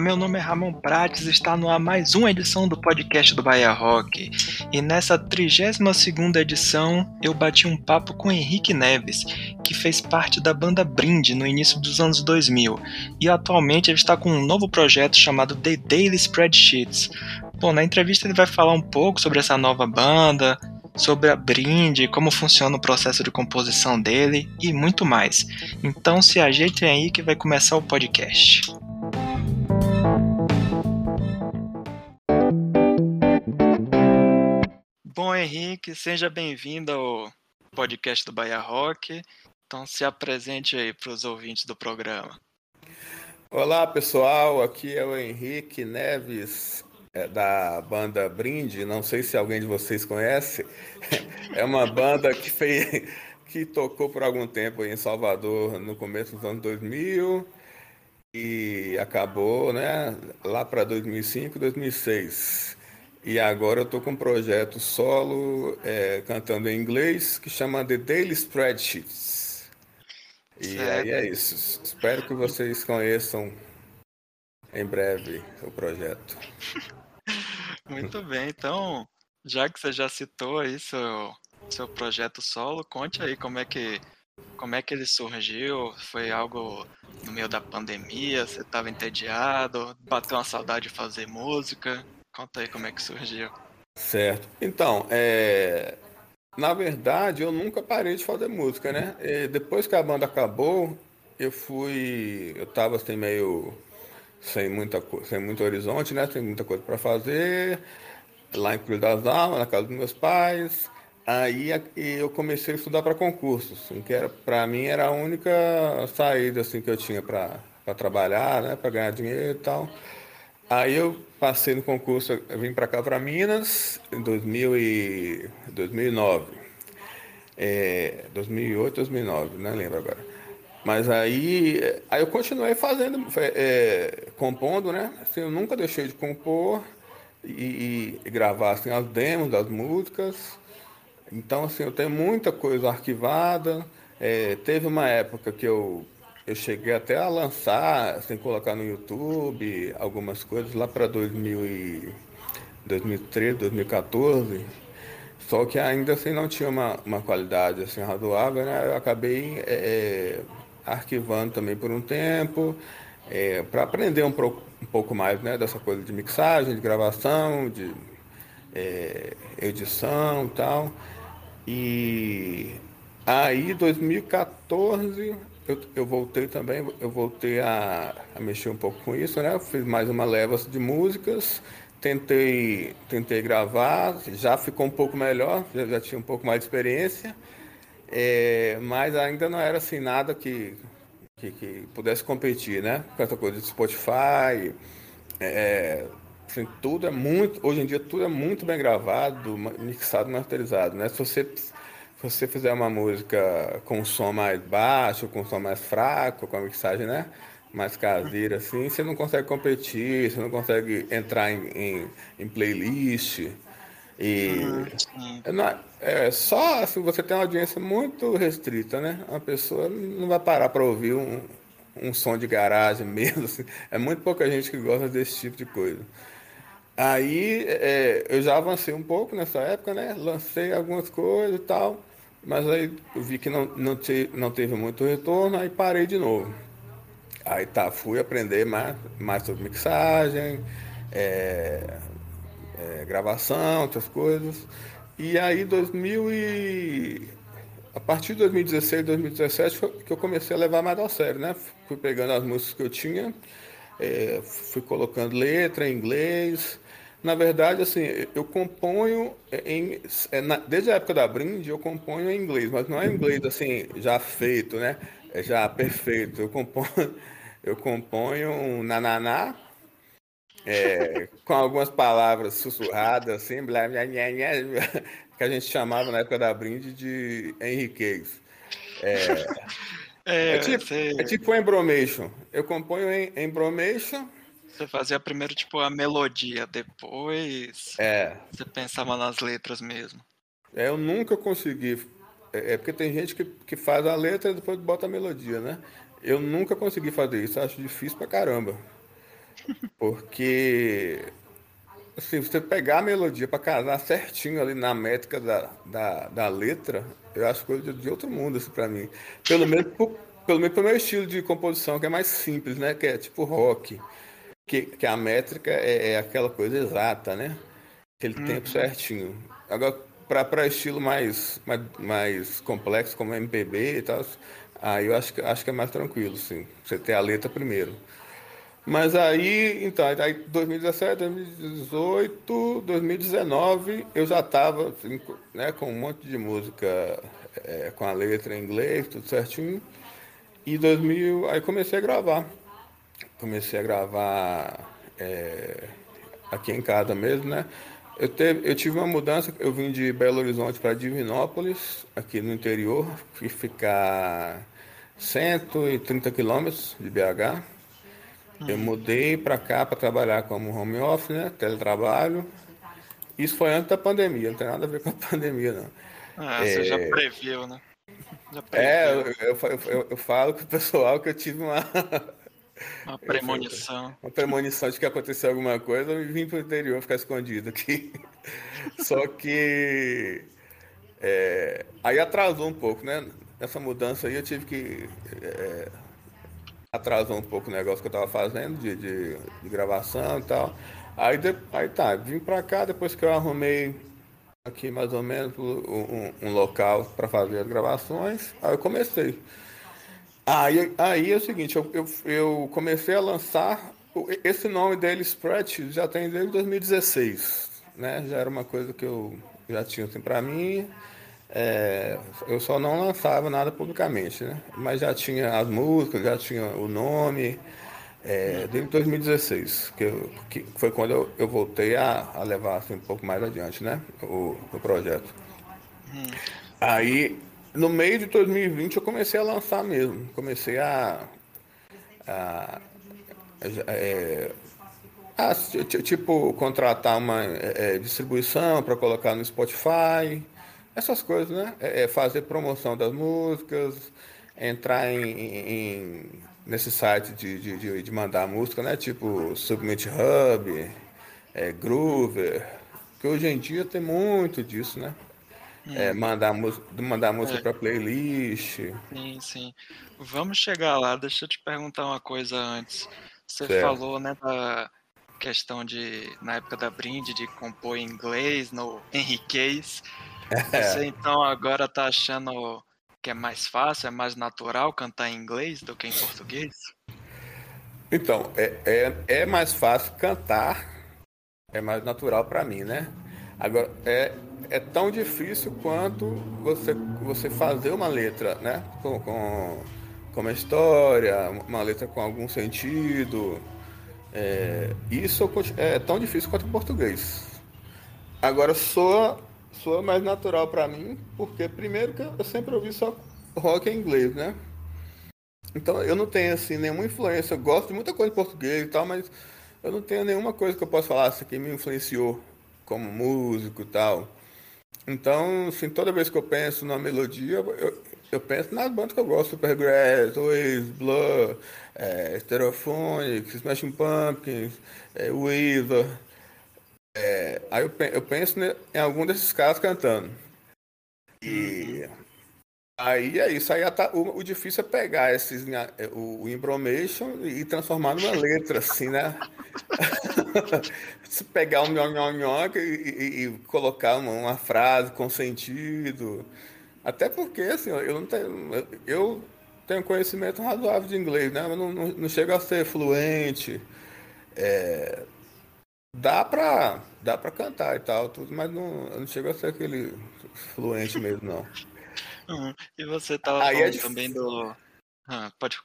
Meu nome é Ramon Prates está no ar mais uma edição do podcast do Bahia Rock. E nessa 32ª edição, eu bati um papo com Henrique Neves, que fez parte da banda Brinde no início dos anos 2000, e atualmente ele está com um novo projeto chamado The Daily Spreadsheets. Bom, na entrevista ele vai falar um pouco sobre essa nova banda, sobre a Brinde, como funciona o processo de composição dele e muito mais. Então se ajeitem aí que vai começar o podcast. Henrique, seja bem-vindo ao podcast do Bahia Rock. Então, se apresente aí para os ouvintes do programa. Olá, pessoal. Aqui é o Henrique Neves, é da banda Brinde. Não sei se alguém de vocês conhece. É uma banda que fez, que tocou por algum tempo em Salvador no começo dos anos 2000 e acabou, né, lá para 2005, 2006. E agora eu estou com um projeto solo é, cantando em inglês que chama The Daily Spreadsheets. E certo. aí é isso. Espero que vocês conheçam em breve o projeto. Muito bem, então, já que você já citou aí seu, seu projeto solo, conte aí como é que como é que ele surgiu? Foi algo no meio da pandemia? Você estava entediado? Bateu uma saudade de fazer música? Conta aí como é que surgiu. Certo. Então, é... na verdade, eu nunca parei de fazer música, né? E depois que a banda acabou, eu fui. Eu tava assim meio. sem, muita, sem muito horizonte, né? Sem muita coisa para fazer. Lá em Cruz das Almas, na casa dos meus pais. Aí eu comecei a estudar para concursos, assim, que para mim era a única saída assim que eu tinha para trabalhar, né, para ganhar dinheiro e tal. Aí eu passei no concurso, vim para cá, para Minas, em 2000 e 2009. É, 2008, 2009, não lembro agora. Mas aí, aí eu continuei fazendo, é, compondo, né? Assim, eu nunca deixei de compor e, e, gravar assim, as demos das músicas. Então, assim, eu tenho muita coisa arquivada. É, teve uma época que eu eu cheguei até a lançar, sem assim, colocar no YouTube, algumas coisas lá para 2013, 2014. Só que ainda assim não tinha uma, uma qualidade assim razoável, né? Eu acabei é, é arquivando também por um tempo, é, para aprender um, pro, um pouco mais né, dessa coisa de mixagem, de gravação, de é, edição e tal. E aí, 2014, eu, eu voltei também, eu voltei a, a, mexer um pouco com isso, né? fiz mais uma leva de músicas, tentei, tentei gravar, já ficou um pouco melhor, já, já tinha um pouco mais de experiência, é, mas ainda não era assim nada que, que, que, pudesse competir, né? Com essa coisa de Spotify, é, assim, tudo é muito, hoje em dia tudo é muito bem gravado, mixado, masterizado, né? Se você se você fizer uma música com um som mais baixo, com um som mais fraco, com a mixagem, né? Mais caseira, assim, você não consegue competir, você não consegue entrar em, em, em playlist. E uhum. não, é só assim, você tem uma audiência muito restrita, né? A pessoa não vai parar para ouvir um, um som de garagem mesmo. Assim. É muito pouca gente que gosta desse tipo de coisa. Aí é, eu já avancei um pouco nessa época, né? Lancei algumas coisas e tal. Mas aí eu vi que não, não, te, não teve muito retorno, aí parei de novo. Aí tá, fui aprender mais, mais sobre mixagem, é, é, gravação, outras coisas. E aí 2000 e... A partir de 2016, 2017 foi que eu comecei a levar mais a sério, né? Fui pegando as músicas que eu tinha, é, fui colocando letra em inglês, na verdade, assim, eu componho em, é, desde a época da Brinde, eu componho em inglês, mas não é inglês assim já feito, né? É já perfeito. Eu componho, eu componho um nananá é, com algumas palavras sussurradas, assim, blá, blá, blá, blá, que a gente chamava na época da Brinde de Henriquez. É, é, é, tipo, você... é tipo embromation. Eu componho em embromation você fazia primeiro, tipo, a melodia, depois é. você pensava nas letras mesmo. É, eu nunca consegui. É, é porque tem gente que, que faz a letra e depois bota a melodia, né? Eu nunca consegui fazer isso, acho difícil pra caramba. Porque assim, você pegar a melodia para casar certinho ali na métrica da, da, da letra, eu acho coisa de, outro mundo isso para mim. Pelo menos por, pelo menos pro meu estilo de composição, que é mais simples, né? Que é tipo rock. Que, que a métrica é, é aquela coisa exata, né? Aquele uhum. tempo certinho. Agora, para estilo mais, mais, mais complexo, como MPB e tal, aí eu acho, acho que é mais tranquilo, sim. Você ter a letra primeiro. Mas aí, então, aí 2017, 2018, 2019, eu já estava assim, né, com um monte de música é, com a letra em inglês, tudo certinho. E 2000, aí comecei a gravar. Comecei a gravar é, aqui em casa mesmo, né? Eu, teve, eu tive uma mudança, eu vim de Belo Horizonte para Divinópolis, aqui no interior, fui ficar 130 quilômetros de BH. Eu mudei para cá para trabalhar como home office, né? Teletrabalho. Isso foi antes da pandemia, não tem nada a ver com a pandemia, não. Ah, é... você já previu, né? Já é, previu. É, eu, eu, eu, eu falo com o pessoal que eu tive uma. Uma premonição. Uma premonição de que aconteceu alguma coisa e vim para o interior ficar escondido aqui. Só que. É, aí atrasou um pouco, né? Essa mudança aí eu tive que. É, atrasou um pouco o negócio que eu tava fazendo de, de, de gravação e tal. Aí, de, aí tá, vim pra cá depois que eu arrumei aqui mais ou menos um, um local para fazer as gravações. Aí eu comecei. Aí, aí é o seguinte, eu, eu, eu comecei a lançar. Esse nome dele, Spread, já tem desde 2016. Né? Já era uma coisa que eu já tinha assim para mim. É, eu só não lançava nada publicamente, né? Mas já tinha as músicas, já tinha o nome. É, desde 2016, que, eu, que foi quando eu, eu voltei a, a, levar assim, um pouco mais adiante, né? O, o projeto. Hum. Aí, no meio de 2020, eu comecei a lançar mesmo. Comecei a. a, é, tipo, contratar uma é, distribuição para colocar no Spotify essas coisas, né? É, é fazer promoção das músicas, entrar em, em nesse site de, de, de, mandar música, né? Tipo Submit Hub, é, Groover, que hoje em dia tem muito disso, né? Hum. É, mandar, mandar música é. para playlist. Sim, sim. Vamos chegar lá. Deixa eu te perguntar uma coisa antes. Você certo. falou, né, da questão de, na época da Brind, de compor em inglês, no Henriquez. É. Você então agora tá achando que é mais fácil, é mais natural cantar em inglês do que em português? Então, é, é, é mais fácil cantar, é mais natural para mim, né? Agora, é, é tão difícil quanto você, você fazer uma letra, né? Com, com, com uma história, uma letra com algum sentido. É, isso é tão difícil quanto o português. Agora, soa soa mais natural para mim, porque primeiro que eu sempre ouvi só rock em inglês, né? Então eu não tenho assim nenhuma influência, eu gosto de muita coisa em português e tal, mas eu não tenho nenhuma coisa que eu possa falar assim, que me influenciou como músico e tal. Então, assim, toda vez que eu penso na melodia, eu, eu penso nas bandas que eu gosto, Supergrass, Oasis, Blur, é, Stereophonics, Smashing Pumpkins, é, é, aí eu, eu penso em algum desses caras cantando. E aí é isso. Aí tá, o, o, difícil é pegar esses, é, o, o e transformar numa letra, assim, né? Se pegar um nhonhonhon e, e, e colocar uma, uma, frase com sentido. Até porque, assim, eu não tenho. Eu tenho conhecimento razoável de inglês, né? Mas não, não, não chego a ser fluente. É, Dá pra, dá pra cantar e tal, tudo, mas não, não chega a ser aquele fluente mesmo, não. E você tava Aí é falando é também do. Ah, pode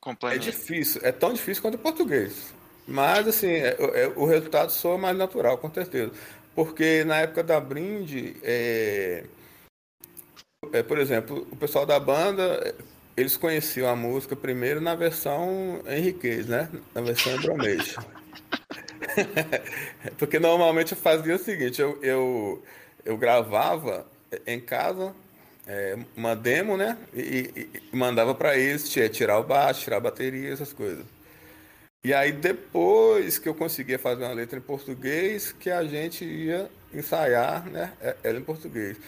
complementar. É difícil, é tão difícil quanto o português. Mas, assim, é, é, o resultado soa mais natural, com certeza. Porque na época da Brinde, é, é, por exemplo, o pessoal da banda, eles conheciam a música primeiro na versão Henriquez, né? Na versão Bromation. Porque normalmente eu fazia o seguinte, eu, eu, eu gravava em casa é, uma demo, né? E, e, mandava para eles tirar o baixo, tirar a bateria, essas coisas. E aí depois que eu conseguia fazer uma letra em português, que a gente ia ensaiar, né, é, ela em português.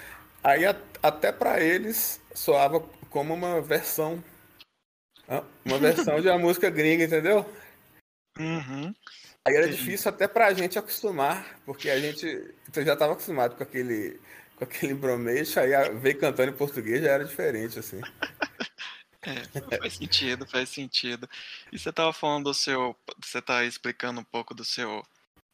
Aí até para eles soava como uma versão, uma versão de uma música gringa, entendeu? Uhum. Aí era difícil até pra gente acostumar, porque a gente já estava acostumado com aquele, aquele bromeixo, aí ver cantando em português já era diferente, assim. É, faz sentido, faz sentido. E você estava falando do seu. Você tá explicando um pouco do seu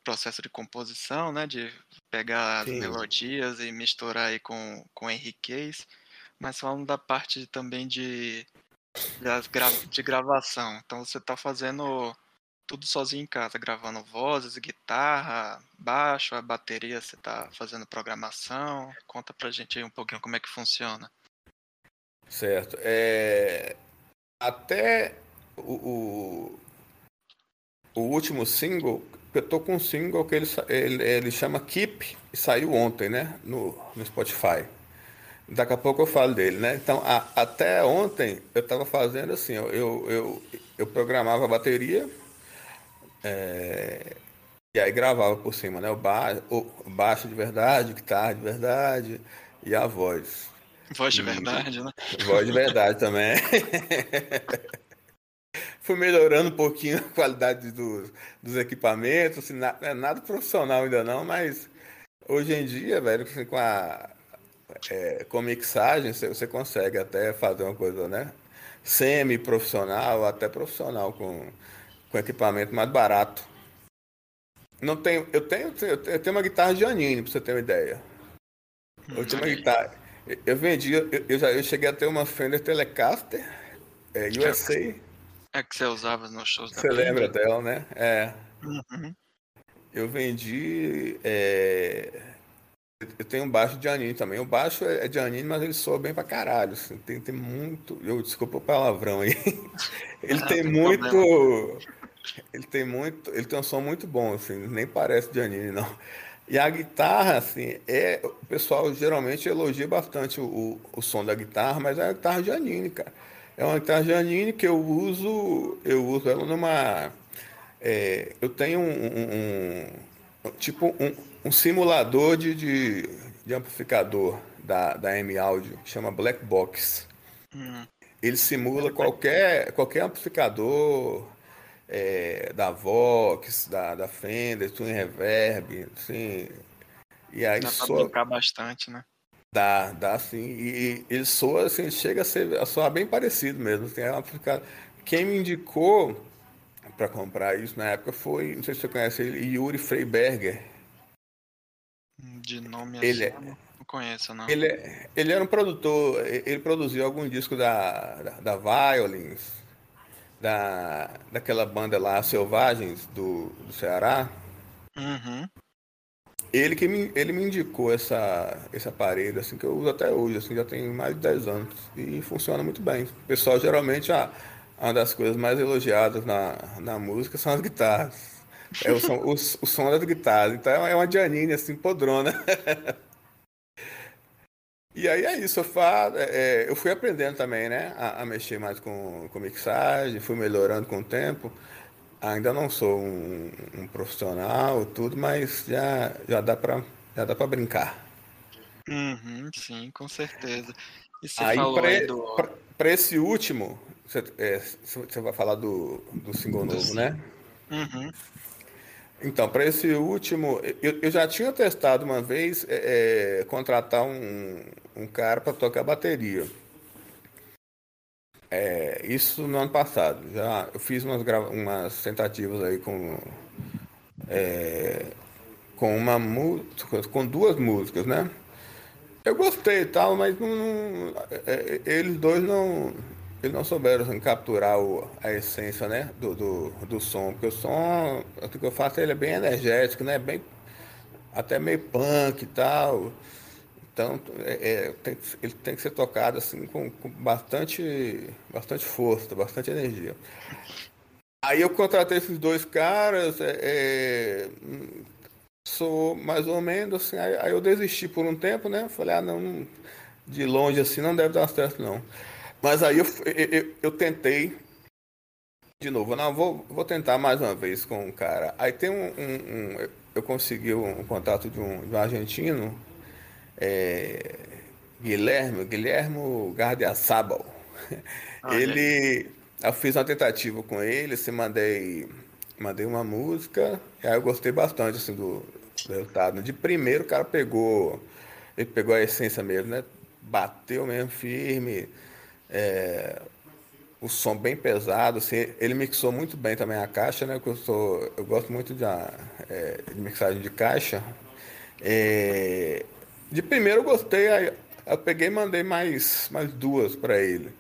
processo de composição, né? De pegar Sim. as melodias e misturar aí com, com enriquez. Mas falando da parte também de, de, de gravação. Então você está fazendo tudo sozinho em casa, gravando vozes, guitarra, baixo, a bateria, você tá fazendo programação. Conta pra gente aí um pouquinho como é que funciona. Certo. É... Até o, o, o, último single, eu tô com um single que ele, ele, ele chama Keep, e saiu ontem, né? No, no Spotify. Daqui a pouco eu falo dele, né? Então, a, até ontem eu estava fazendo assim, eu, eu, eu, programava a bateria é, e aí gravava por cima, né? O, ba, o baixo de verdade, guitarra de verdade e a voz. Voz de verdade, né? Voz de verdade também. Fui melhorando um pouquinho a qualidade dos, dos equipamentos, assim, na, é nada profissional ainda não, mas hoje em dia, velho, assim, com a é, com mixagem, você, você consegue até fazer uma coisa, né? Semi-profissional, até profissional, com, com equipamento mais barato. Não tenho, eu tenho, eu tenho uma guitarra de Anine, pra você ter uma ideia. Eu tenho uma guitarra. Eu vendi, eu, eu, já eu cheguei a ter uma Fender Telecaster é, USA. É que você usava nos shows da Você lembra dela, né? É. Uhum. Eu vendi. É... Eu tenho um baixo de Anine também. O baixo é, é de Anine, mas ele soa bem pra caralho. Assim. Tem, tem muito. Eu desculpa o palavrão aí. ele tem, muito. Ele tem muito. Ele tem um som muito bom, assim. Nem parece de Anine, não. E a guitarra, assim, é, o pessoal geralmente elogia bastante o, o, som da guitarra, mas é a guitarra Janine, cara. É uma guitarra Janine que eu uso, eu uso ela numa. É, eu tenho um, um, um tipo um, um, simulador de, de, de, amplificador da, da M Audio, que chama Black Box. Hum. Ele simula qualquer, qualquer amplificador é, da Vox, da, da Fender, Twin Reverb, assim. E aí dá soa... brincar bastante, né? Dá, dá sim. E, ele soa, assim, chega a, ser, a soar bem parecido mesmo. Assim, é uma, quem me indicou para comprar isso na época foi, não sei se você conhece ele, Yuri Freiberger. De nome ele assim, é, não conheço, não. Ele, é, ele era um produtor, ele produziu algum disco da, da, da Violins, da, daquela banda lá, Selvagens, do, do Ceará. Uhum. Ele que me, ele me indicou essa, esse aparelho, assim, que eu uso até hoje, assim, já tem mais de 10 anos. E funciona muito bem. O pessoal geralmente, ah, uma das coisas mais elogiadas na, na música são as guitarras. É o som, o, o som das guitarras. Então é uma Janine, assim, podrona. E aí é isso, eu, falo, é, é, eu fui aprendendo também, né, a, a, mexer mais com, com mixagem, fui melhorando com o tempo. Ainda não sou um, um profissional, tudo, mas já, já dá para já dá para brincar. Uhum, sim, com certeza. E você aí, falou pra, do... Para esse último, você, é, você vai falar do, do single novo, né? Uhum. Então, para esse último, eu, eu, já tinha testado uma vez é, é, contratar um, um cara para tocar bateria. É, isso no ano passado. Já eu fiz umas, umas tentativas aí com é, com uma com duas músicas, né? Eu gostei e tal, mas não, não, é, eles dois não eles não souberam capturar o, a essência né, do, do, do, som, porque o som, o que eu faço, ele é bem energético, né? Bem, até meio punk e tal. Então é, é, tem, ele tem que ser tocado assim com, com, bastante, bastante força, bastante energia. Aí eu contratei esses dois caras, é, é, sou mais ou menos assim, aí, aí, eu desisti por um tempo, né? Falei, ah não, de longe assim não deve dar certo não. Mas aí eu, eu, eu tentei de novo, não, vou, vou tentar mais uma vez com o cara. Aí tem um, um, um eu consegui um, contato de um, de um argentino, é, Guilherme, Guilhermo Gardiazabal. ele, eu fiz uma tentativa com ele, se mandei, mandei uma música, aí eu gostei bastante assim do, do resultado. De primeiro o cara pegou, ele pegou a essência mesmo, né? Bateu mesmo firme. É, o som bem pesado, assim, ele mixou muito bem também a caixa, né? Que eu sou, eu gosto muito de, é, de mixagem de caixa. É, de primeiro eu gostei, aí eu peguei e mandei mais, mais duas para ele.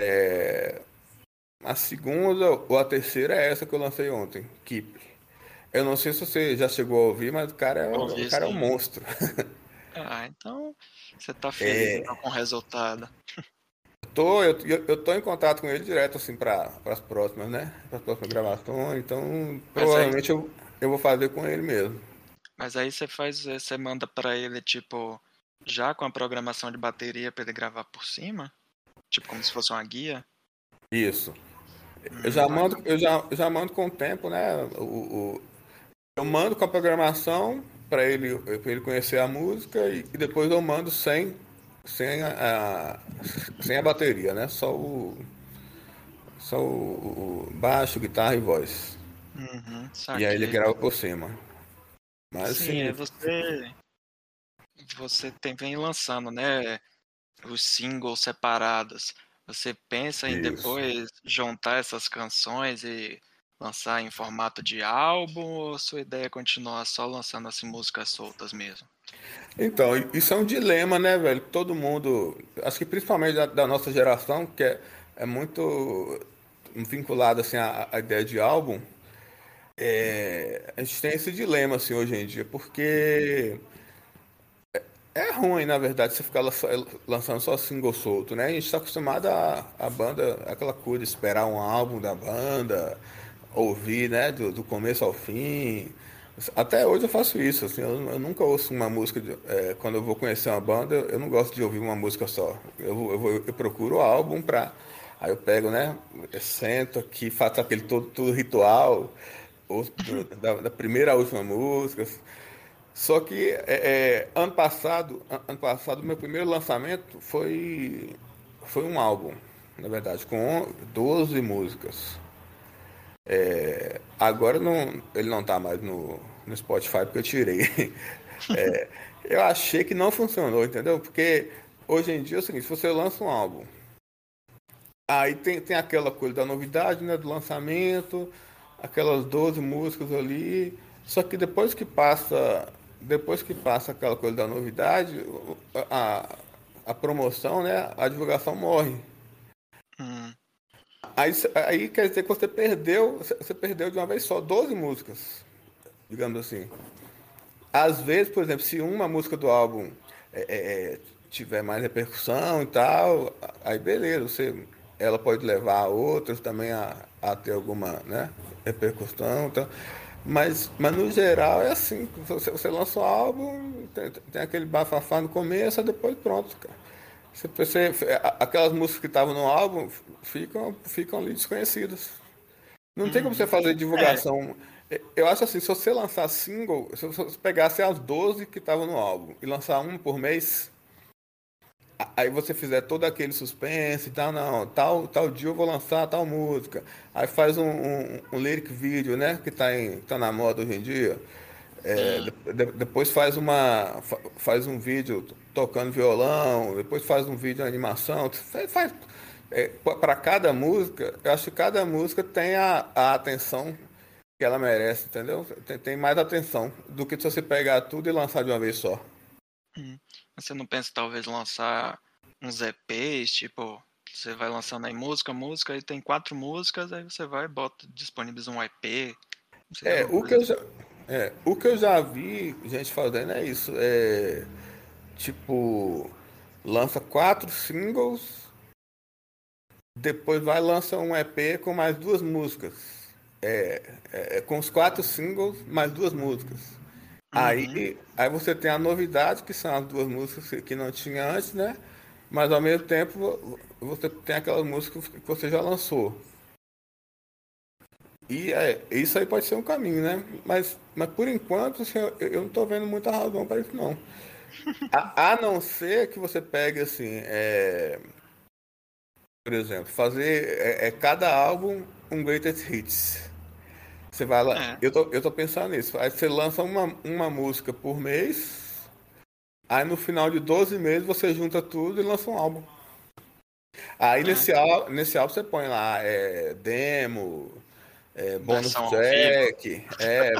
É, a segunda ou a terceira é essa que eu lancei ontem, Keep. Eu não sei se você já chegou a ouvir, mas o cara é, o cara é um monstro. Ah, então você tá feliz é... então, com o resultado tô, eu, eu tô em contato com ele direto, assim, para as próximas, né? Para as próximas gravações, então provavelmente aí... eu, eu vou fazer com ele mesmo. Mas aí você faz, você manda para ele, tipo, já com a programação de bateria para ele gravar por cima? Tipo, como se fosse uma guia? Isso. Eu já hum, mando, eu já, eu já mando com o tempo, né? O, o eu mando com a programação para ele, ele conhecer a música e, e depois eu mando sem sem a, a, sem a bateria, né? Só o só o, o baixo, guitarra e voz. Uhum, e aí ele grava por cima. Mas Sim, assim, é você você tem, vem lançando, né? Os singles separados. Você pensa em Isso. depois juntar essas canções e lançar em formato de álbum ou sua ideia é continuar só lançando assim músicas soltas mesmo? Então, isso é um dilema, né, velho? Todo mundo, acho que principalmente da, da nossa geração, que é, é muito vinculado assim à, à ideia de álbum, é, a gente tem esse dilema assim hoje em dia, porque é, é ruim, na verdade, você ficar lançando só single solto, né? A gente está acostumado a, a banda, aquela coisa, esperar um álbum da banda, ouvir, né, do, do começo ao fim. Até hoje eu faço isso, assim, eu, eu nunca ouço uma música, de, é, quando eu vou conhecer uma banda, eu, eu, não gosto de ouvir uma música só. Eu, eu, eu procuro o álbum pra. Aí eu pego, né? Eu sento aqui, faço aquele todo, todo ritual, da, da, primeira à última música. Só que é, é, ano passado, ano passado, meu primeiro lançamento foi, foi um álbum, na verdade, com 12 músicas. É, agora não, ele não está mais no, no Spotify porque eu tirei. É, eu achei que não funcionou, entendeu? Porque hoje em dia é o seguinte, se você lança um álbum, aí tem, tem aquela coisa da novidade, né? Do lançamento, aquelas 12 músicas ali. Só que depois que passa. Depois que passa aquela coisa da novidade, a, a promoção, né? A divulgação morre. Hum. Aí, aí quer dizer que você perdeu, você perdeu de uma vez só 12 músicas, digamos assim. Às vezes, por exemplo, se uma música do álbum é, é, é, tiver mais repercussão e tal, aí beleza, você, ela pode levar outras também a, a ter alguma né, repercussão. Então, mas, mas no geral é assim, você, você lança o álbum, tem, tem aquele bafafá no começo, depois pronto, cara. Você, você, aquelas músicas que estavam no álbum ficam, ficam ali desconhecidas. Não tem como você fazer divulgação. É. Eu acho assim, se você lançar single, se você pegasse as 12 que estavam no álbum e lançar um por mês, aí você fizer todo aquele suspense e tal, não, tal, tal dia eu vou lançar tal música. Aí faz um, um, um lyric vídeo, né? Que tá, em, tá na moda hoje em dia. É, de, depois faz uma faz um vídeo tocando violão, depois faz um vídeo de animação, faz, faz é, para cada música, eu acho que cada música tem a, a atenção que ela merece, entendeu? Tem, tem, mais atenção do que se você pegar tudo e lançar de uma vez só. Hum. Você não pensa talvez lançar uns EPs, tipo, você vai lançando aí música, música, e tem quatro músicas, aí você vai e bota, disponibiliza um EP. É, o que eu já é, o que eu já vi gente fazendo é isso. É, tipo, lança quatro singles, depois vai lança um EP com mais duas músicas. É, é, é com os quatro singles, mais duas músicas. Uhum. Aí, aí você tem a novidade, que são as duas músicas que não tinha antes, né? Mas ao mesmo tempo você tem aquelas músicas que você já lançou. E é, isso aí pode ser um caminho, né? Mas, mas por enquanto, assim, eu, eu não estou vendo muita razão para isso, não. A, a, não ser que você pegue, assim, é, por exemplo, fazer é, é, cada álbum um greatest hits. Você vai lá, é. eu, tô, eu tô pensando nisso. Aí você lança uma, uma música por mês, aí no final de 12 meses você junta tudo e lança um álbum. Aí é. nesse, nesse álbum você põe lá é, demo, é, bônus track, é,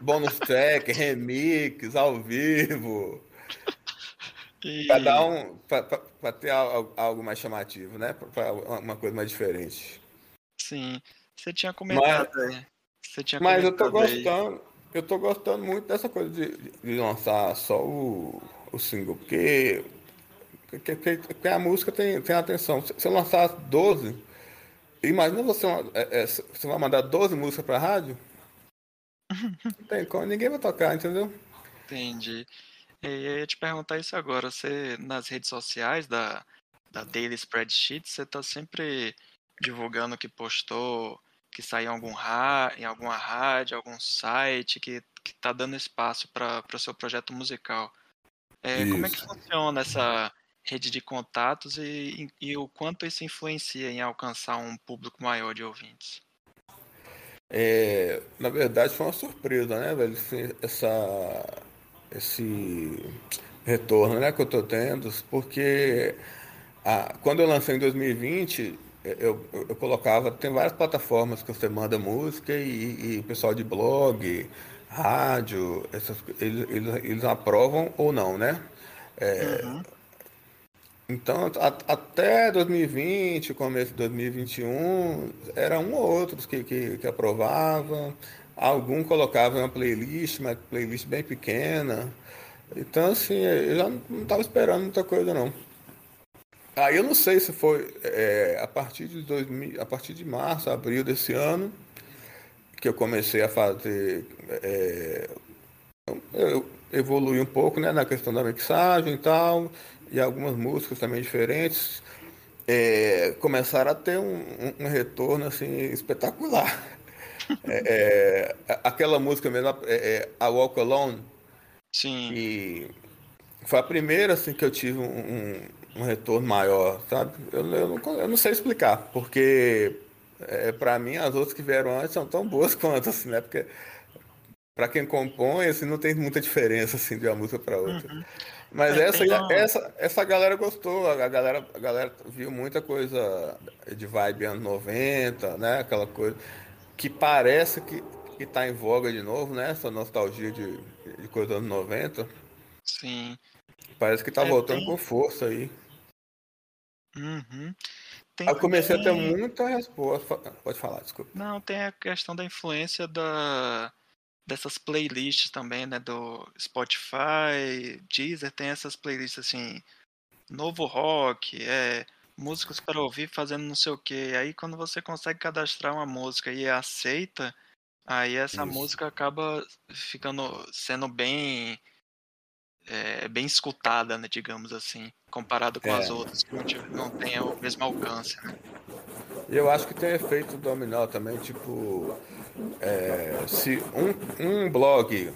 bônus track, remix, ao vivo. E... Para dar um. para ter algo mais chamativo, né? Para uma coisa mais diferente. Sim. Você tinha comentado mas, aí. Você tinha mas eu tô gostando. Aí. Eu tô gostando muito dessa coisa de, de lançar só o, o single, porque, porque, porque a música tem, tem atenção. Se eu lançar 12, imagina você, é, é, você vai mandar 12 músicas pra rádio? Não tem como, ninguém vai tocar, entendeu? Entendi. Eu ia te perguntar isso agora. Você, nas redes sociais da, da Daily Spreadsheet, você está sempre divulgando que postou, que saiu em, algum ra em alguma rádio, algum site, que está dando espaço para o seu projeto musical. É, como é que funciona essa rede de contatos e, e, e, o quanto isso influencia em alcançar um público maior de ouvintes? É, na verdade foi uma surpresa, né, velho? Essa esse retorno né, que eu estou tendo, porque a, quando eu lancei em 2020, eu, eu, eu, colocava, tem várias plataformas que você manda música e, e pessoal de blog, rádio, essas, eles, eles, eles aprovam ou não, né? É, uhum. Então, a, até 2020, começo de 2021, era um ou outros que, que, que aprovavam. Algum colocava uma playlist, mas playlist bem pequena. Então, assim, eu já não estava esperando muita coisa, não. Aí eu não sei se foi é, a partir de 2000, a partir de março, abril desse ano, que eu comecei a fazer. É, eu evolui um pouco né, na questão da mixagem e tal, e algumas músicas também diferentes. É, começaram a ter um, um retorno assim espetacular. É, é, aquela música mesmo, é, é, A Walk Alone. Sim. E foi a primeira assim que eu tive um, um, um retorno maior, sabe? Eu, eu, não, eu, não, sei explicar, porque é, para mim as outras que vieram antes são tão boas quanto, assim, né? Porque para quem compõe, assim, não tem muita diferença assim de uma música para outra. Uhum. Mas é, essa, uma... essa, essa galera gostou, a galera, a galera viu muita coisa de vibe anos 90, né? Aquela coisa que parece que, que tá em voga de novo, né? Essa nostalgia de, de coisa dos anos 90. Sim. Parece que tá é, voltando tem... com força aí. Uhum. Tem Eu comecei a ter muita resposta. Pode falar, desculpa. Não, tem a questão da influência da dessas playlists também, né? Do Spotify, Deezer, tem essas playlists assim, novo rock, é músicas para ouvir fazendo não sei o que. Aí quando você consegue cadastrar uma música e aceita, aí essa Isso. música acaba ficando sendo bem é, bem escutada, né, digamos assim, comparado com é. as outras que não tem o mesmo alcance. Né? Eu acho que tem efeito dominó também, tipo, é, se um, um blog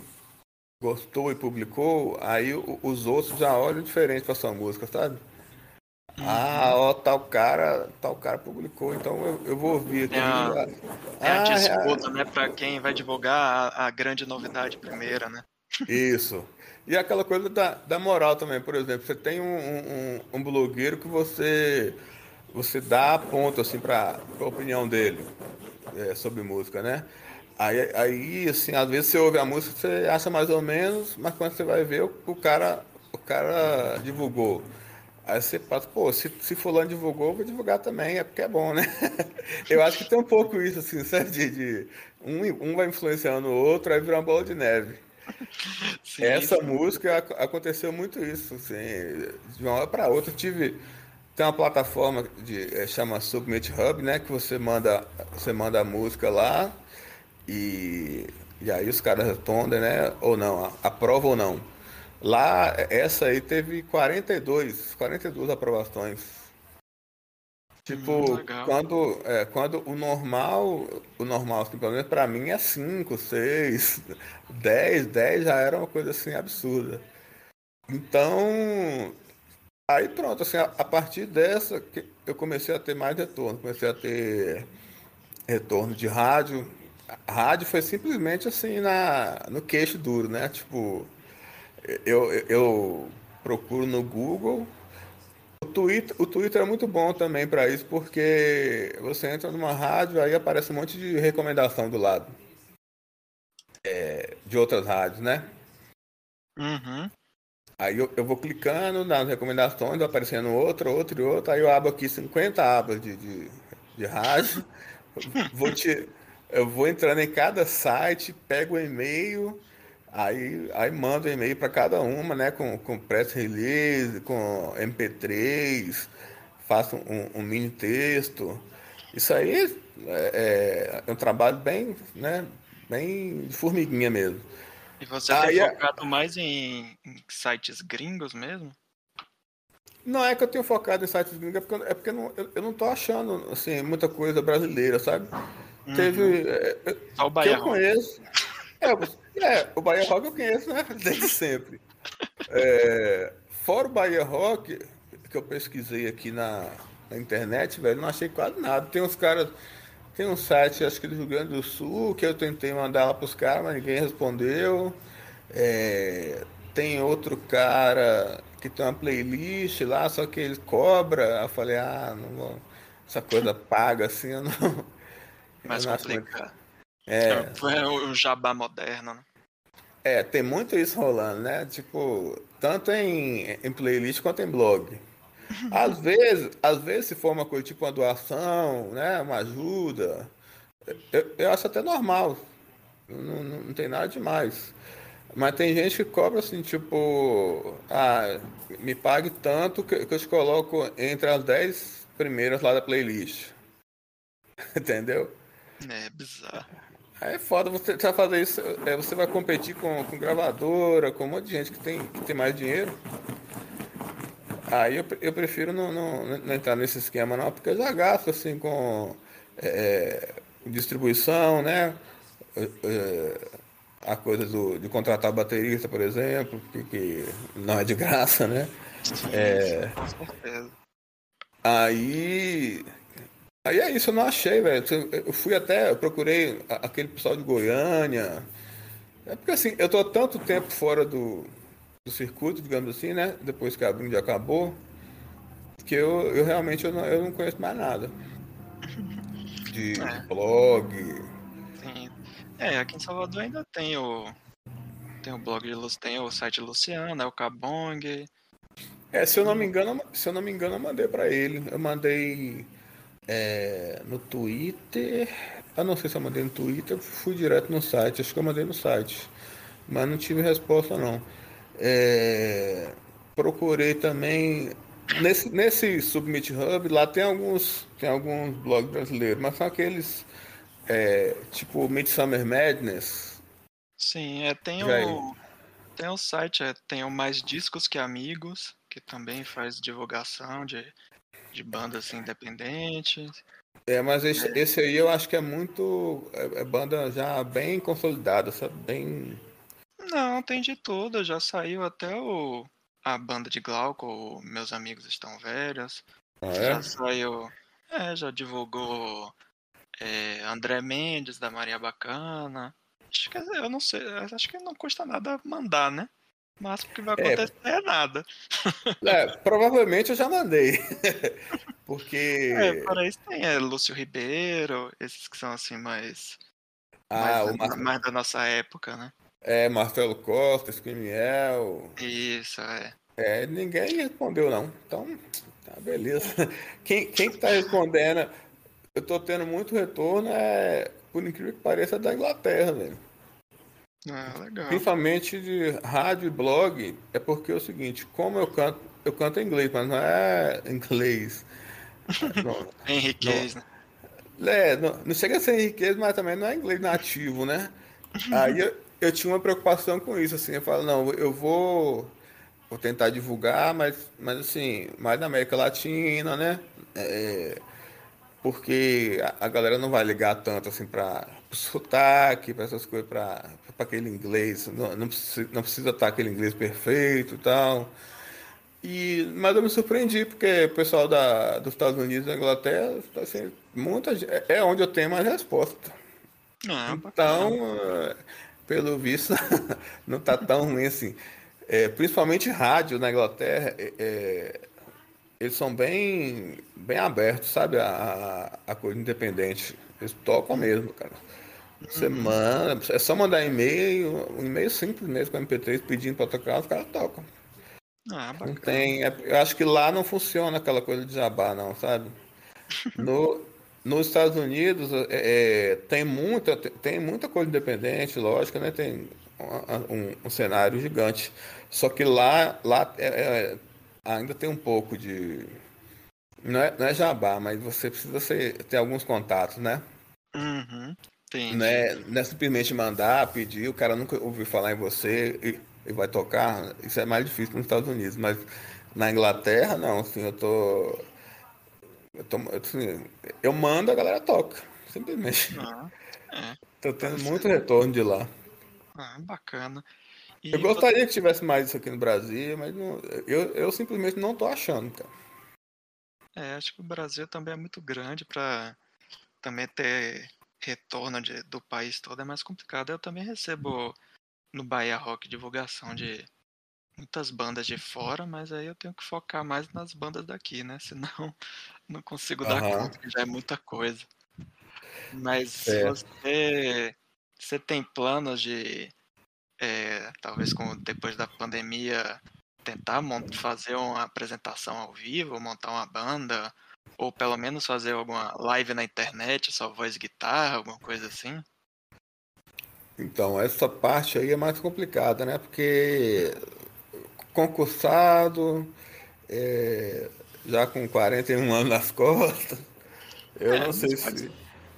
gostou e publicou, aí os outros já olham diferente para sua música, sabe? Ah, ó, tal cara, tal cara publicou, então eu, eu vou ouvir. É a, é a ah, disputa, é... né, para quem vai divulgar a, a, grande novidade primeira, né? Isso. E aquela coisa da, da moral também, por exemplo, você tem um, um, um blogueiro que você você dá ponto assim para a opinião dele é, sobre música, né? Aí, aí, assim, às vezes você ouve a música, você acha mais ou menos, mas quando você vai ver, o, o cara, o cara divulgou. Aí você passa, pô, se, se fulano divulgou, eu vou divulgar também, é porque é bom, né? eu acho que tem um pouco isso, assim, sabe? De, de um, um vai influenciando o outro, aí vira uma bola de neve. Sim, Essa sim. música aconteceu muito isso, assim, de uma hora para outra. Eu tive tem uma plataforma de é, chama Submit Hub, né? Que você manda você manda a música lá e, e aí os caras respondem, né? Ou não, aprova ou não. Lá, essa aí teve 42, 42 aprovações. Tipo, hum, quando, é, quando o normal, o normal, assim, pelo menos pra mim, é 5, 6, 10, 10 já era uma coisa assim absurda. Então, aí pronto, assim, a, a partir dessa que eu comecei a ter mais retorno, comecei a ter retorno de rádio. A rádio foi simplesmente assim na, no queixo duro, né? Tipo, eu, eu procuro no Google o Twitter, o Twitter é muito bom também para isso, porque você entra numa rádio, aí aparece um monte de recomendação do lado. É, de outras rádios, né? Uhum. Aí eu, eu, vou clicando nas recomendações, aparecendo outra, outra e outra, aí eu abro aqui 50 abas de, de, de rádio, vou te, eu vou entrando em cada site, pego o e-mail, Aí, aí manda um e-mail para cada uma, né? Com, com press release, com MP3, faço um, um mini texto. Isso aí é, é, um trabalho bem, né? Bem formiguinha mesmo. E você aí, tem é focado mais em, em, sites gringos mesmo? Não é que eu tenho focado em sites gringos, é porque, é porque eu, não, eu, eu não tô achando assim, muita coisa brasileira, sabe? Uhum. Teve. É, é Só o que eu conheço. É, é, o Bahia Rock eu conheço, né? Desde sempre. É, fora o Bahia Rock, que eu pesquisei aqui na, na, internet, velho, não achei quase nada. Tem uns caras. Tem um site, acho que do Rio Grande do Sul, que eu tentei mandar lá pros caras, mas ninguém respondeu. É, tem outro cara que tem uma playlist lá, só que ele cobra. Eu falei, ah, não vou, essa coisa paga assim, eu não. Mais complicado. É. Foi o jabá moderno, né? É, tem muito isso rolando, né? Tipo, tanto em, em playlist quanto em blog. Às vezes, às vezes se for uma coisa tipo uma doação, né? Uma ajuda, eu, eu acho até normal. Não, não, não, tem nada demais. Mas tem gente que cobra assim, tipo, ah, me pague tanto que, que eu te coloco entre as 10 primeiras lá da playlist. Entendeu? É bizarro. É foda você fazer isso, é, você vai competir com, com gravadora, com um monte de gente que tem, que tem mais dinheiro. Aí eu, eu prefiro não, não, não entrar nesse esquema não, porque eu já gasto assim com é, distribuição, né? É, é a coisa do, de contratar baterista, por exemplo, que, que não é de graça, né? É, com certeza. Aí Aí é isso, eu não achei, velho. Eu fui até, eu procurei aquele pessoal de Goiânia. É porque assim, eu tô há tanto tempo fora do, do circuito, digamos assim, né? Depois que a Brinde acabou, que eu, eu realmente eu não, eu não conheço mais nada. De é. blog. Sim. É, aqui em Salvador ainda tem o. Tem o blog de tem o site Luciano, é o Cabong. É, se eu não me engano, se eu não me engano, eu mandei para ele. Eu mandei é, no Twitter. Ah, não sei se eu mandei no Twitter, fui direto no site. Acho que eu mandei no site. Mas não tive resposta, não. É, procurei também. Nesse, nesse Submit Hub, lá tem alguns, tem alguns blogs brasileiros, mas são aqueles é, tipo Midsummer Madness. Sim, é, tem o, tem o site, é, tem o Mais Discos que Amigos, que também faz divulgação de de bandas assim, independentes. É, mas esse, é. esse aí eu acho que é muito. É, é, banda já bem consolidada, sabe? Bem. Não, tem de tudo. Já saiu até o. A banda de Glauco, Meus Amigos Estão Velhos. Ah, é? Já saiu. É, já divulgou é, André Mendes, da Maria Bacana. Acho que eu não sei, acho que não custa nada mandar, né? Mas o que vai é. acontecer é, é nada. É, provavelmente eu já mandei. Porque. É, para isso tem é, Lúcio Ribeiro, esses que são assim mais. Ah, mais, Mar... mais da nossa época, né? É, Marcelo Costa, Esquimiel. Isso, é. É, ninguém respondeu, não. Então, tá beleza. Quem, quem tá respondendo, eu tô tendo muito retorno, é, por incrível que pareça, da Inglaterra, velho. Ah, legal. Principalmente de rádio e blog, é porque é o seguinte, como eu canto, eu canto em inglês, mas não é inglês. não, Henriquez, né? É, não, não chega a ser Henriquez, mas também não é inglês nativo, né? Aí eu, eu, tinha uma preocupação com isso, assim, eu falo, não, eu vou, vou tentar divulgar, mas, mas assim, mais na América Latina, né? É, porque a, a galera não vai ligar tanto assim para sotaque, para essas coisas, para aquele inglês. Não, não, precisa, não precisa estar aquele inglês perfeito e tal. E, mas eu me surpreendi, porque o pessoal da, dos Estados Unidos e da Inglaterra, assim, muita, é onde eu tenho mais resposta. Ah, então, é, pelo visto, não está tão ruim assim. É, principalmente rádio na Inglaterra, é, é, eles são bem, bem abertos, sabe? A, a, coisa independente. Eles tocam mesmo, cara. Você uhum. manda, é só mandar e-mail, um e-mail simples mesmo com MP3 pedindo para tocar, os caras tocam. Ah, não tem, é, eu acho que lá não funciona aquela coisa de jabá, não, sabe? No, nos Estados Unidos é, é, tem muita tem muita coisa independente, lógico, né? Tem um, um cenário gigante. Só que lá lá é, é, ainda tem um pouco de não é, não é jabá, mas você precisa ser, ter alguns contatos, né? Uhum, não, é, não é simplesmente mandar, pedir, o cara nunca ouviu falar em você e e vai tocar, isso é mais difícil nos Estados Unidos, mas na Inglaterra, não, assim, eu tô. Eu, tô, assim, eu mando, a galera toca, simplesmente. Ah, é. Tô tendo muito retorno de lá. Ah, bacana. E eu gostaria você... que tivesse mais isso aqui no Brasil, mas não, eu, eu simplesmente não tô achando, cara. É, acho que o Brasil também é muito grande para também ter retorno de, do país todo é mais complicado. Eu também recebo no Bahia Rock divulgação de muitas bandas de fora, mas aí eu tenho que focar mais nas bandas daqui, né? Senão não consigo dar uhum. conta, que já é muita coisa. Mas é. você, você tem planos de é, talvez com, depois da pandemia tentar fazer uma apresentação ao vivo, montar uma banda, ou pelo menos fazer alguma live na internet, só voz e guitarra, alguma coisa assim? Então, essa parte aí é mais complicada, né? Porque concursado, é, já com 41 anos nas costas, eu é, não sei se.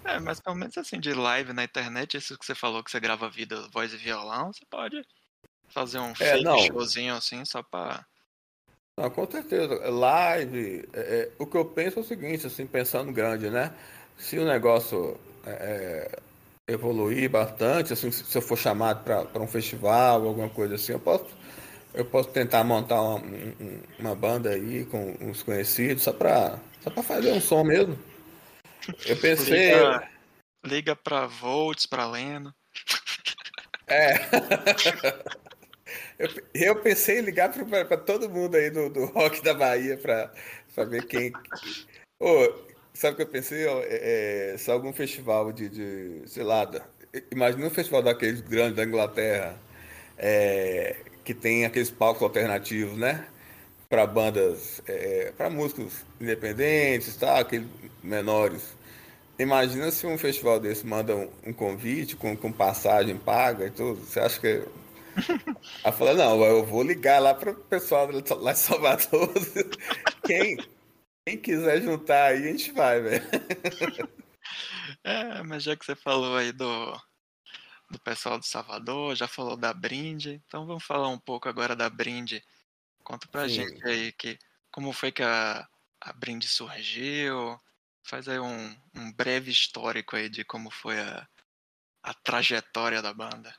É, mas pelo menos assim, de live na internet, isso que você falou que você grava vida, voz e violão, você pode fazer um é, showzinho assim, só pra. Não, com certeza. Live, é, é, o que eu penso é o seguinte, assim, pensando grande, né? Se o negócio é, é evoluir bastante, assim, se eu for chamado para um festival, alguma coisa assim, eu posso, eu posso tentar montar uma, uma banda aí com uns conhecidos, só para só pra fazer um som mesmo. Eu pensei. Liga, liga para Volts, para Leno. É. eu, eu pensei em ligar para todo mundo aí do, do rock da Bahia para ver quem. Ô, Sabe o que eu pensei? É, é, se algum festival de, de sei lá, imagina um festival daqueles grandes da Inglaterra, é, que tem aqueles palcos alternativos, né? Para bandas, é, para músicos independentes, tá? aqueles menores. Imagina se um festival desse manda um, um convite com, com, passagem paga e tudo. Você acha que. Ela fala, não, eu vou ligar lá para o pessoal lá de Salvador. Quem, quem quiser juntar aí, a gente vai, velho. É, mas já que você falou aí do, do pessoal do Salvador, já falou da Brinde, então vamos falar um pouco agora da Brinde. Conta pra Sim. gente aí que, como foi que a, a Brinde surgiu, faz aí um, um breve histórico aí de como foi a, a trajetória da banda.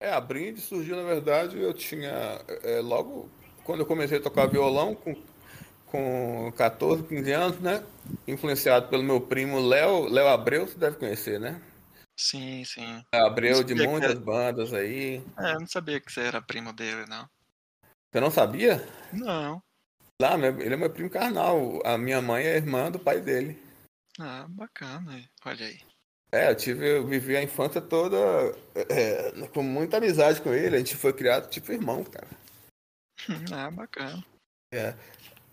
É, a Brinde surgiu, na verdade, eu tinha, é, logo quando eu comecei a tocar violão, com com 14, 15 anos, né? Influenciado pelo meu primo Léo, Léo Abreu, você deve conhecer, né? Sim, sim. Abreu de muitas era... bandas aí. É, eu não sabia que você era primo dele, não. Você não sabia? Não. Lá, ele é meu primo carnal. A minha mãe é irmã do pai dele. Ah, bacana. Olha aí. É, eu tive, eu vivi a infância toda é, com muita amizade com ele. A gente foi criado tipo irmão, cara. Ah, bacana. É.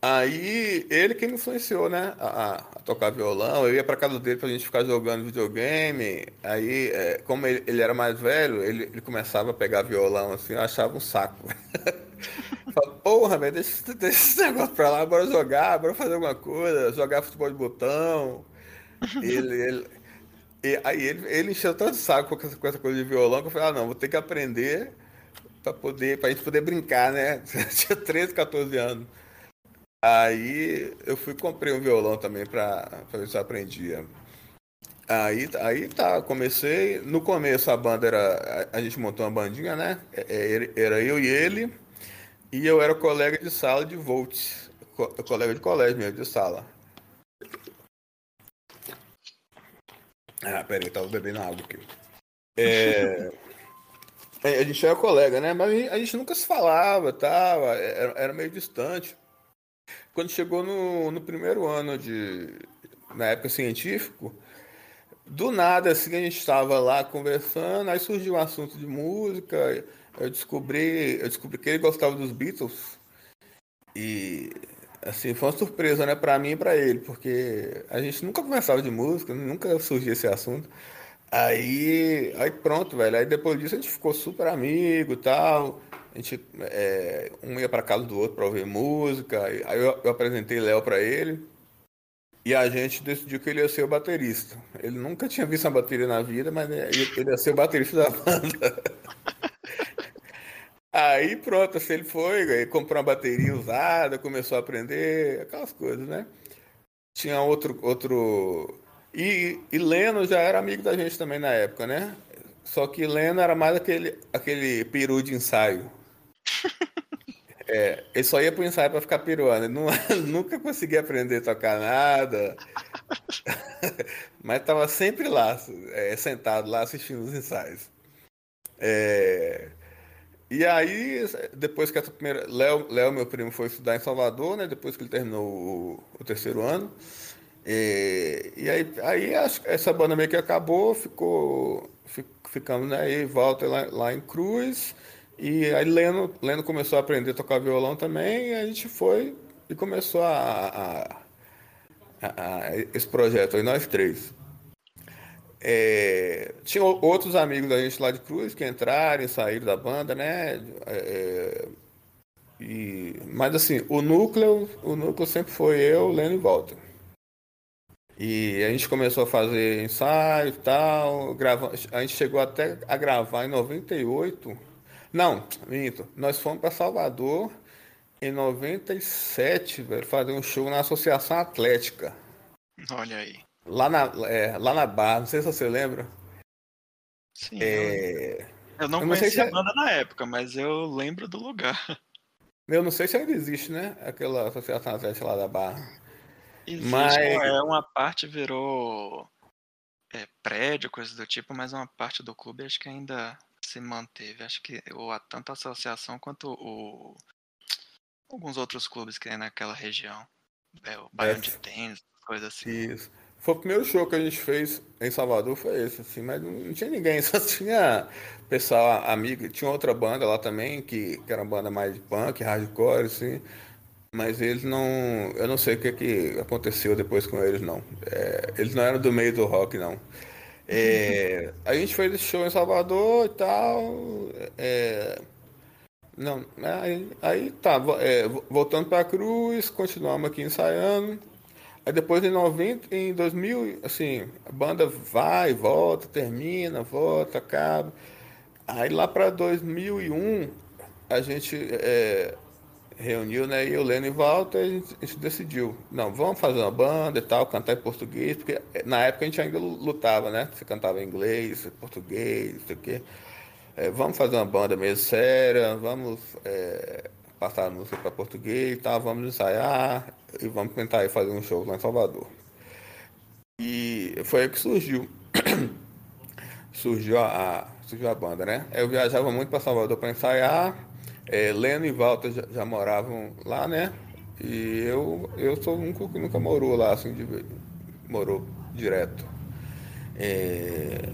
Aí ele que me influenciou, né, a, a, tocar violão. Eu ia pra casa dele pra gente ficar jogando videogame. Aí, é, como ele, ele, era mais velho, ele, ele, começava a pegar violão assim, eu achava um saco. Falei, porra, velho, deixa, deixa esse negócio pra lá, bora jogar, bora fazer alguma coisa, jogar futebol de botão. Ele, ele, e, aí ele, ele encheu tanto saco com essa, com essa coisa de violão que eu falei, ah não, vou ter que aprender pra poder, pra gente poder brincar, né? Tinha 13, 14 anos. Aí eu fui comprei um violão também para ver se eu aprendia. Aí, aí tá, comecei. No começo a banda era. A, a gente montou uma bandinha, né? É, é, era eu e ele. E eu era colega de sala de Volt. Co colega de colégio mesmo, de sala. Ah, peraí, eu tava bebendo água aqui. É, é, a gente era colega, né? Mas a gente nunca se falava, tava, era, era meio distante. Quando chegou no, no primeiro ano de. Na época científico, do nada, assim, a gente estava lá conversando, aí surgiu um assunto de música, eu descobri, eu descobri que ele gostava dos Beatles. E assim, foi uma surpresa, né, para mim e para ele, porque a gente nunca conversava de música, nunca surgia esse assunto. Aí, aí pronto, velho. Aí depois disso a gente ficou super amigo tal. A gente é, um ia para casa do outro para ouvir música. Aí eu, eu apresentei Léo para ele. E a gente decidiu que ele ia ser o baterista. Ele nunca tinha visto uma bateria na vida, mas ele ia ser o baterista da banda. Aí pronto, assim, ele foi, ele comprou uma bateria usada, começou a aprender, aquelas coisas, né? Tinha outro. outro... E, e Leno já era amigo da gente também na época, né? Só que Leno era mais aquele, aquele peru de ensaio. É, ele só ia pro ensaio pra ficar piruando. Não, nunca conseguia aprender a tocar nada. Mas tava sempre lá, é, sentado lá assistindo os ensaios. É, e aí, depois que essa primeira. Léo, meu primo, foi estudar em Salvador, né? Depois que ele terminou o, o terceiro ano. E, e, aí, aí essa banda meio que acabou, ficou. Ficamos, né? Volta lá, lá em Cruz. E aí Leno, Leno começou a aprender a tocar violão também, e a gente foi e começou a, a, a, a esse projeto aí, nós três. É, tinha outros amigos da gente lá de Cruz que entraram e saíram da banda, né? É, e, mas assim, o núcleo, o núcleo sempre foi eu, Leno e Walter. E a gente começou a fazer ensaio e tal, grava, a gente chegou até a gravar em 98 não, minto. Nós fomos para Salvador em 97, velho, fazer um show na Associação Atlética. Olha aí. Lá na, é, lá na Barra, não sei se você lembra. Sim. É... Eu não, eu não conhecia a banda na época, mas eu lembro do lugar. Eu não sei se ainda existe, né? Aquela Associação Atlética lá da Barra. Existe, mas... é, uma parte virou é, prédio, coisa do tipo, mas uma parte do clube acho que ainda se manteve. Acho que ou tanto a associação quanto o, alguns outros clubes que tem naquela região. É, o Baiano é, de Tênis, coisas assim. Isso. Foi o primeiro show que a gente fez em Salvador, foi esse, assim, mas não tinha ninguém, só tinha pessoal amigo, tinha outra banda lá também, que, que era uma banda mais de punk, hardcore, assim, mas eles não. Eu não sei o que, que aconteceu depois com eles, não. É, eles não eram do meio do rock, não. É, a gente fez esse show em Salvador e tal. É, não, aí, aí tá, é, voltando para Cruz, continuamos aqui ensaiando. Aí depois em 90, em 2000, assim, a banda vai, volta, termina, volta, acaba. Aí lá para 2001, a gente é, reuniu, né? E o Leno e Walter, a gente, a gente, decidiu, não, vamos fazer uma banda e tal, cantar em português, porque eh, na época a gente ainda lutava, né? Você cantava em inglês, português, não sei o quê. É, vamos fazer uma banda mesmo séria, vamos é, passar a música para português e tal, vamos ensaiar e vamos tentar fazer um show lá em Salvador. E foi aí que surgiu. surgiu a, surgiu a banda, né? Eu viajava muito para Salvador para ensaiar é, Leno e Walter já, já, moravam lá, né? E eu, eu sou único que nunca morou lá, assim, de, morou direto. É,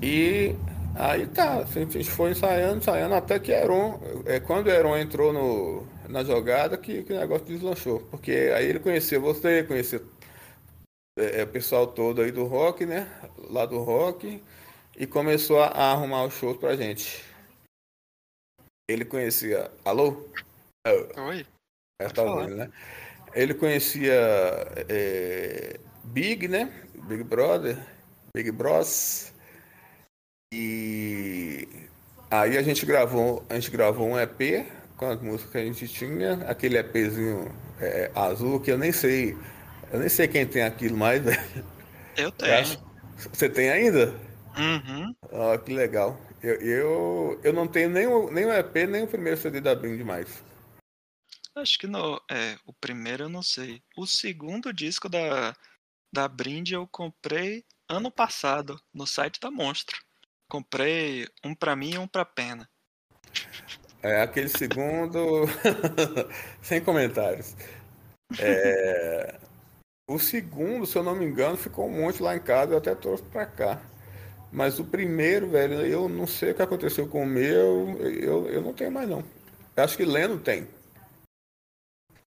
e aí tá, assim, a gente foi ensaiando, ensaiando, até que Heron, é, quando Heron entrou no, na jogada, que, que o negócio deslanchou. Porque aí ele conhecia você, conhecia é, é, o pessoal todo aí do rock, né? Lá do rock, e começou a, a arrumar os shows pra gente ele conhecia. Alô? Oi. É, tá ouvindo, né? Ele conhecia é, Big, né? Big Brother, Big Bros. E aí a gente gravou, a gente gravou um EP com as músicas que a gente tinha, aquele EPzinho é, azul, que eu nem sei. Eu nem sei quem tem aquilo mais, velho. Eu tenho. Você tem ainda? Uhum. Ah, que legal. Eu, eu, eu não tenho nem o, nem o EP, nem o primeiro CD da Blind mais. Acho que no. É, o primeiro eu não sei. O segundo disco da, da Brind eu comprei ano passado, no site da Monstro. Comprei um pra mim e um pra Pena. É, aquele segundo. Sem comentários. É... O segundo, se eu não me engano, ficou um monte lá em casa, eu até trouxe pra cá. Mas o primeiro, velho, eu não sei o que aconteceu com o meu, eu, eu não tenho mais não. Eu acho que Leno tem.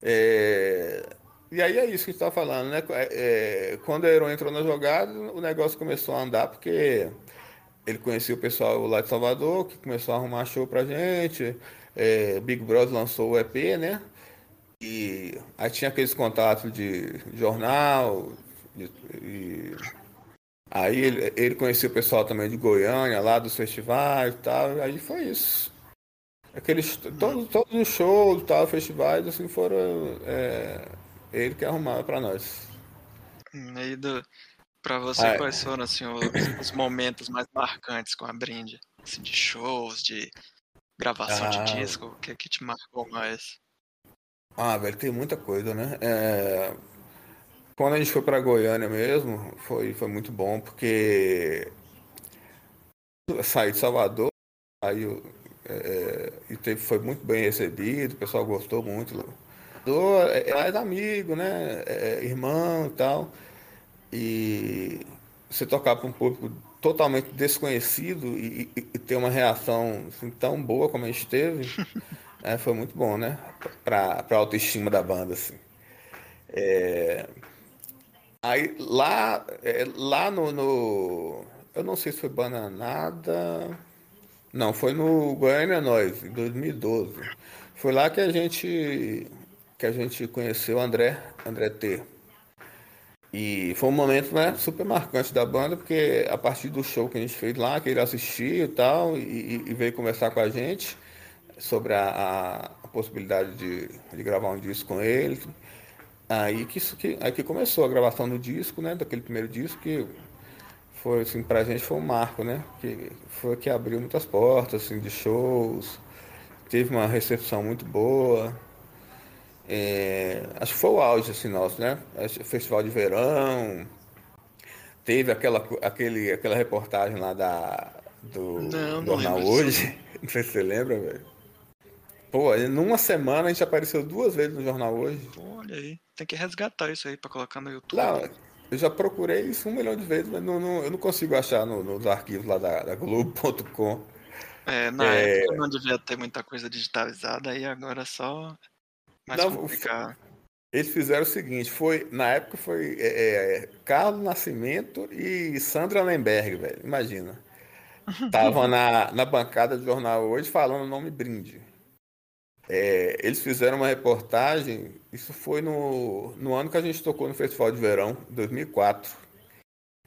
É... E aí é isso que a gente tá falando, né? É, quando a Aeron entrou na jogada, o negócio começou a andar, porque ele conhecia o pessoal lá de Salvador, que começou a arrumar show pra gente. É, Big Brother lançou o EP, né? E aí tinha aqueles contatos de jornal. De, e... Aí ele, ele conhecia o pessoal também de Goiânia, lá dos festivais e tal. Aí foi isso. Aqueles, todos, todos os shows, tal, festivais, assim, foram é, ele que arrumava para nós. E do, Pra você, ah, quais foram assim, os, os, momentos mais marcantes com a Brinde? Assim, de shows, de gravação ah, de disco? O que, é que te marcou mais? Ah, velho, tem muita coisa, né? É... Quando a gente foi pra Goiânia mesmo, foi, foi muito bom, porque saí de Salvador, aí é, e teve, foi muito bem recebido, o pessoal gostou muito. É, é amigo, né? É, irmão e tal. E você tocar para um público totalmente desconhecido e, e, e ter uma reação assim, tão boa como a gente teve, é, foi muito bom, né? Para a autoestima da banda, assim. É... Aí lá, é, lá no, no, Eu não sei se foi Bananada. Não, foi no Goiânia Nós, em 2012. Foi lá que a gente que a gente conheceu o André, André T. E foi um momento né, super marcante da banda, porque a partir do show que a gente fez lá, que ele assistiu e tal, e, e veio conversar com a gente sobre a, a, possibilidade de, de, gravar um disco com ele. Aí que, isso que, aí que começou a gravação do disco, né? Daquele primeiro disco que foi assim, pra gente foi um marco, né? Que foi que abriu muitas portas assim, de shows, teve uma recepção muito boa. É, acho que foi o auge assim, nosso, né? Festival de verão. Teve aquela, aquele, aquela reportagem lá da, do não, jornal hoje. Não sei se você lembra, velho. Pô, numa semana a gente apareceu duas vezes no jornal hoje. Olha aí, tem que resgatar isso aí pra colocar no YouTube. Não, eu já procurei isso um milhão de vezes, mas não, não eu não consigo achar no, nos arquivos lá da, da Globo.com. É, na é... época não devia ter muita coisa digitalizada, aí agora só mais não, complicado. Eles fizeram o seguinte, foi, na época foi é, é Carlos Nascimento e Sandra Lemberg, velho, imagina. Estavam na, na bancada do jornal hoje falando o nome brinde. É, eles fizeram uma reportagem, isso foi no, no ano que a gente tocou no Festival de Verão, 2004.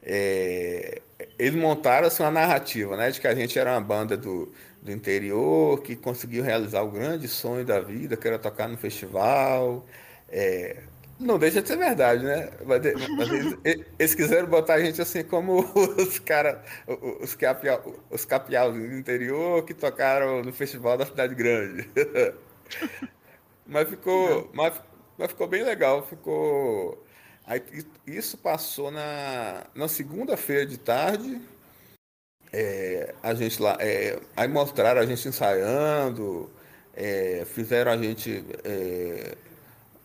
É, eles montaram assim, uma narrativa, né, de que a gente era uma banda do, do interior que conseguiu realizar o grande sonho da vida, que era tocar no festival. É, não deixa de ser verdade, né? Mas, mas eles, eles, quiseram botar a gente assim como os caras, os, capial, os do interior que tocaram no festival da cidade grande. mas ficou, mas, mas ficou bem legal, ficou. Aí, isso passou na, na segunda-feira de tarde é, a gente lá, é, aí mostraram a gente ensaiando, é, fizeram a gente. É,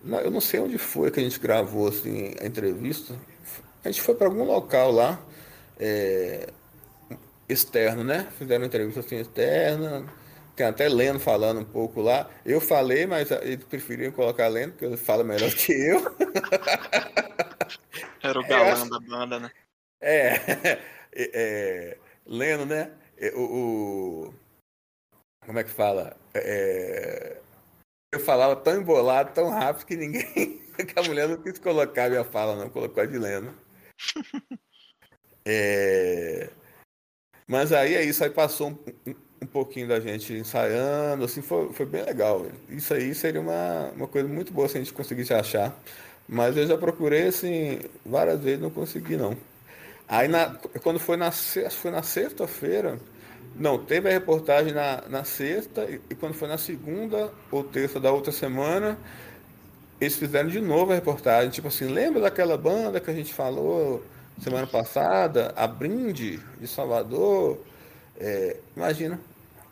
não, eu não sei onde foi que a gente gravou assim, a entrevista. A gente foi para algum local lá, é, externo, né? Fizeram entrevista assim externa. Tem até Leno falando um pouco lá. Eu falei, mas eles preferiram colocar Leno, porque ele fala melhor que eu. Era o galã acho... da banda, né? É, é, lendo, né? É, o, o, como é que fala? É, eu falava tão embolado, tão rápido que ninguém. que a mulher não quis colocar a minha fala, não, colocou a de Leno. É, mas aí é isso, aí passou um, um, um pouquinho da gente ensaiando, assim, foi, foi bem legal. Isso aí seria uma, uma coisa muito boa se a gente conseguisse achar. Mas eu já procurei, assim, várias vezes, não consegui, não. Aí, na, quando foi na, foi na sexta-feira, não, teve a reportagem na, na sexta, e, e quando foi na segunda ou terça da outra semana, eles fizeram de novo a reportagem. Tipo assim, lembra daquela banda que a gente falou semana passada? A Brinde, de Salvador? É, imagina,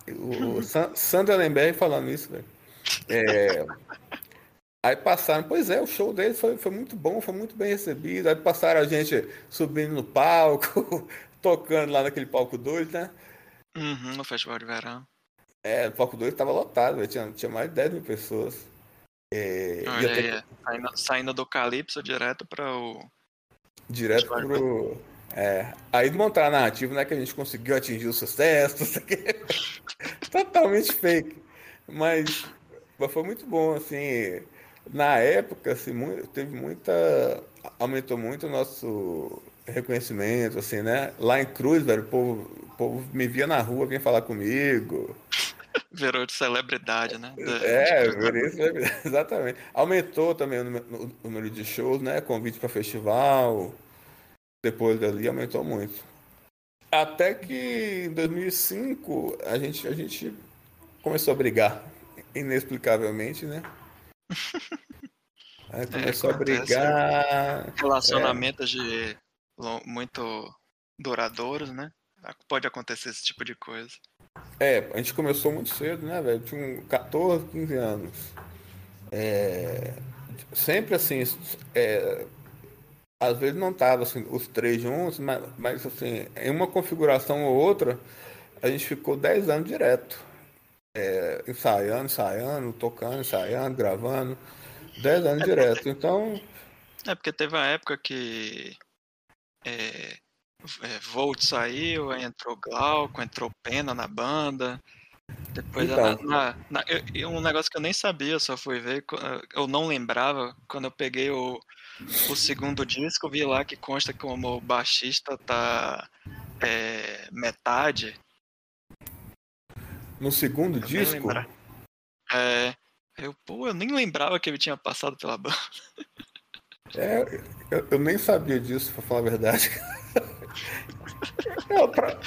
o, Sandra Lemberg falando isso, velho. É, aí passaram, pois é, o show dele foi, foi muito bom, foi muito bem recebido. Aí passaram a gente subindo no palco, tocando lá naquele palco 2, né? Uhum, no Festival de Verão. É, o palco 2 estava lotado, véio, tinha, tinha mais de 10 mil pessoas. É, Olha aí, é. saindo, saindo, do Calypso direto para o. Direto para o. É, aí montar a narrativa, né, que a gente conseguiu atingir o sucesso, totalmente fake. Mas, mas foi muito bom, assim, na época, assim, muito, teve muita, aumentou muito o nosso reconhecimento, assim, né, lá em Cruz, velho, o povo, o povo me via na rua, vinha falar comigo, Virou de celebridade, né? É, virou exatamente. Aumentou também o número de shows, né? Convite para festival, depois dali aumentou muito. Até que em 2005 a gente, a gente começou a brigar, inexplicavelmente, né? Aí começou é, a brigar. Relacionamentos é. de muito duradouros, né? Pode acontecer esse tipo de coisa. É, a gente começou muito cedo, né, velho? Tinha 14, 15 anos. É, sempre assim, é, às vezes não tava assim, os três juntos, mas, mas assim, em uma configuração ou outra, a gente ficou 10 anos direto. É, ensaiando, ensaiando, tocando, ensaiando, gravando. 10 anos é direto. Então. É porque teve uma época que é, é, Volt saiu, aí entrou Glauco, entrou Pena na banda. Depois então. na, na, eu, um negócio que eu nem sabia, só fui ver, eu não lembrava, quando eu peguei o, o segundo disco, vi lá que consta como o baixista tá é, metade. No segundo eu disco? É. Eu, pô, eu nem lembrava que ele tinha passado pela banda. É, eu, eu nem sabia disso, pra falar a verdade. Não, pra...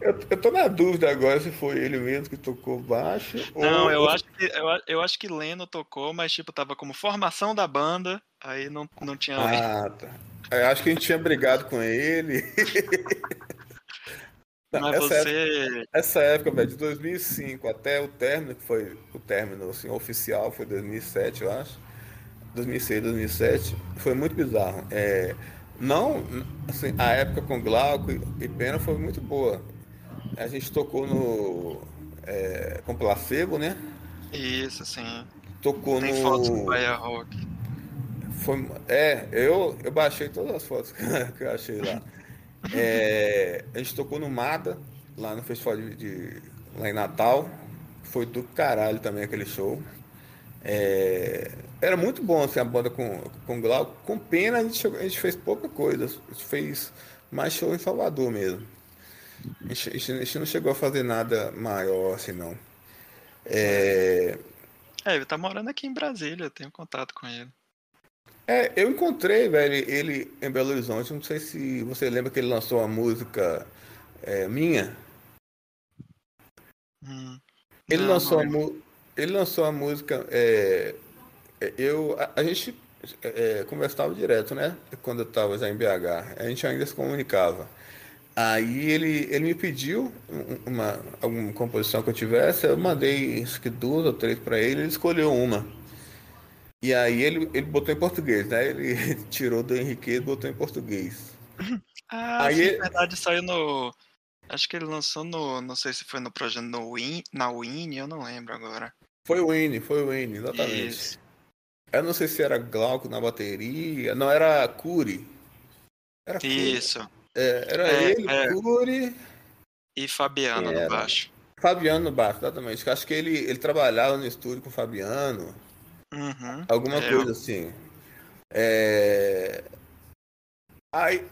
eu, eu tô na dúvida agora se foi ele mesmo que tocou baixo. Não, ou... eu, acho que, eu, eu acho que Leno tocou, mas tipo, tava como formação da banda, aí não, não tinha. Ah, tá. Eu acho que a gente tinha brigado com ele. Não, mas essa você. Época, essa época, velho, de 2005 até o término, que foi o término assim, oficial, foi 2007, eu acho. 2006, 2007, foi muito bizarro. É, não, assim, a época com Glauco e Pena foi muito boa. A gente tocou no. É, com placebo, né? Isso, sim. Tocou Tem no. fotos do Bahia Rock. Foi, é, eu, eu baixei todas as fotos que eu achei lá. É, a gente tocou no Mada, lá no festival de, de, lá em Natal. Foi do caralho também aquele show. É, era muito bom assim, a banda com, com Glauco. Com pena a gente, chegou, a gente fez pouca coisa. A gente fez mais show em Salvador mesmo. A gente, a gente não chegou a fazer nada maior assim, não. É... é, ele tá morando aqui em Brasília, eu tenho contato com ele. É, eu encontrei, velho, ele em Belo Horizonte. Não sei se você lembra que ele lançou uma música é, minha. Hum, ele, não, lançou não ele lançou a música. É, é, eu, a, a gente é, conversava direto, né? Quando eu estava já em BH. A gente ainda se comunicava. Aí ele, ele me pediu uma, alguma composição que eu tivesse, eu mandei acho que duas ou três para ele, ele escolheu uma. E aí ele, ele botou em português, né? Ele tirou do Henrique e botou em português. Ah, aí sim, ele... na verdade saiu no. Acho que ele lançou no. Não sei se foi no projeto no Win, na Win, eu não lembro agora. Foi o Winnie, foi o Winnie, exatamente. Isso. Eu não sei se era Glauco na bateria. Não, era Curi. Era Isso. É, era é, ele, é. Curi. E Fabiano no baixo. Fabiano no baixo, exatamente. Acho que ele, ele trabalhava no estúdio com o Fabiano. Uhum. Alguma é, coisa assim. É... Aí,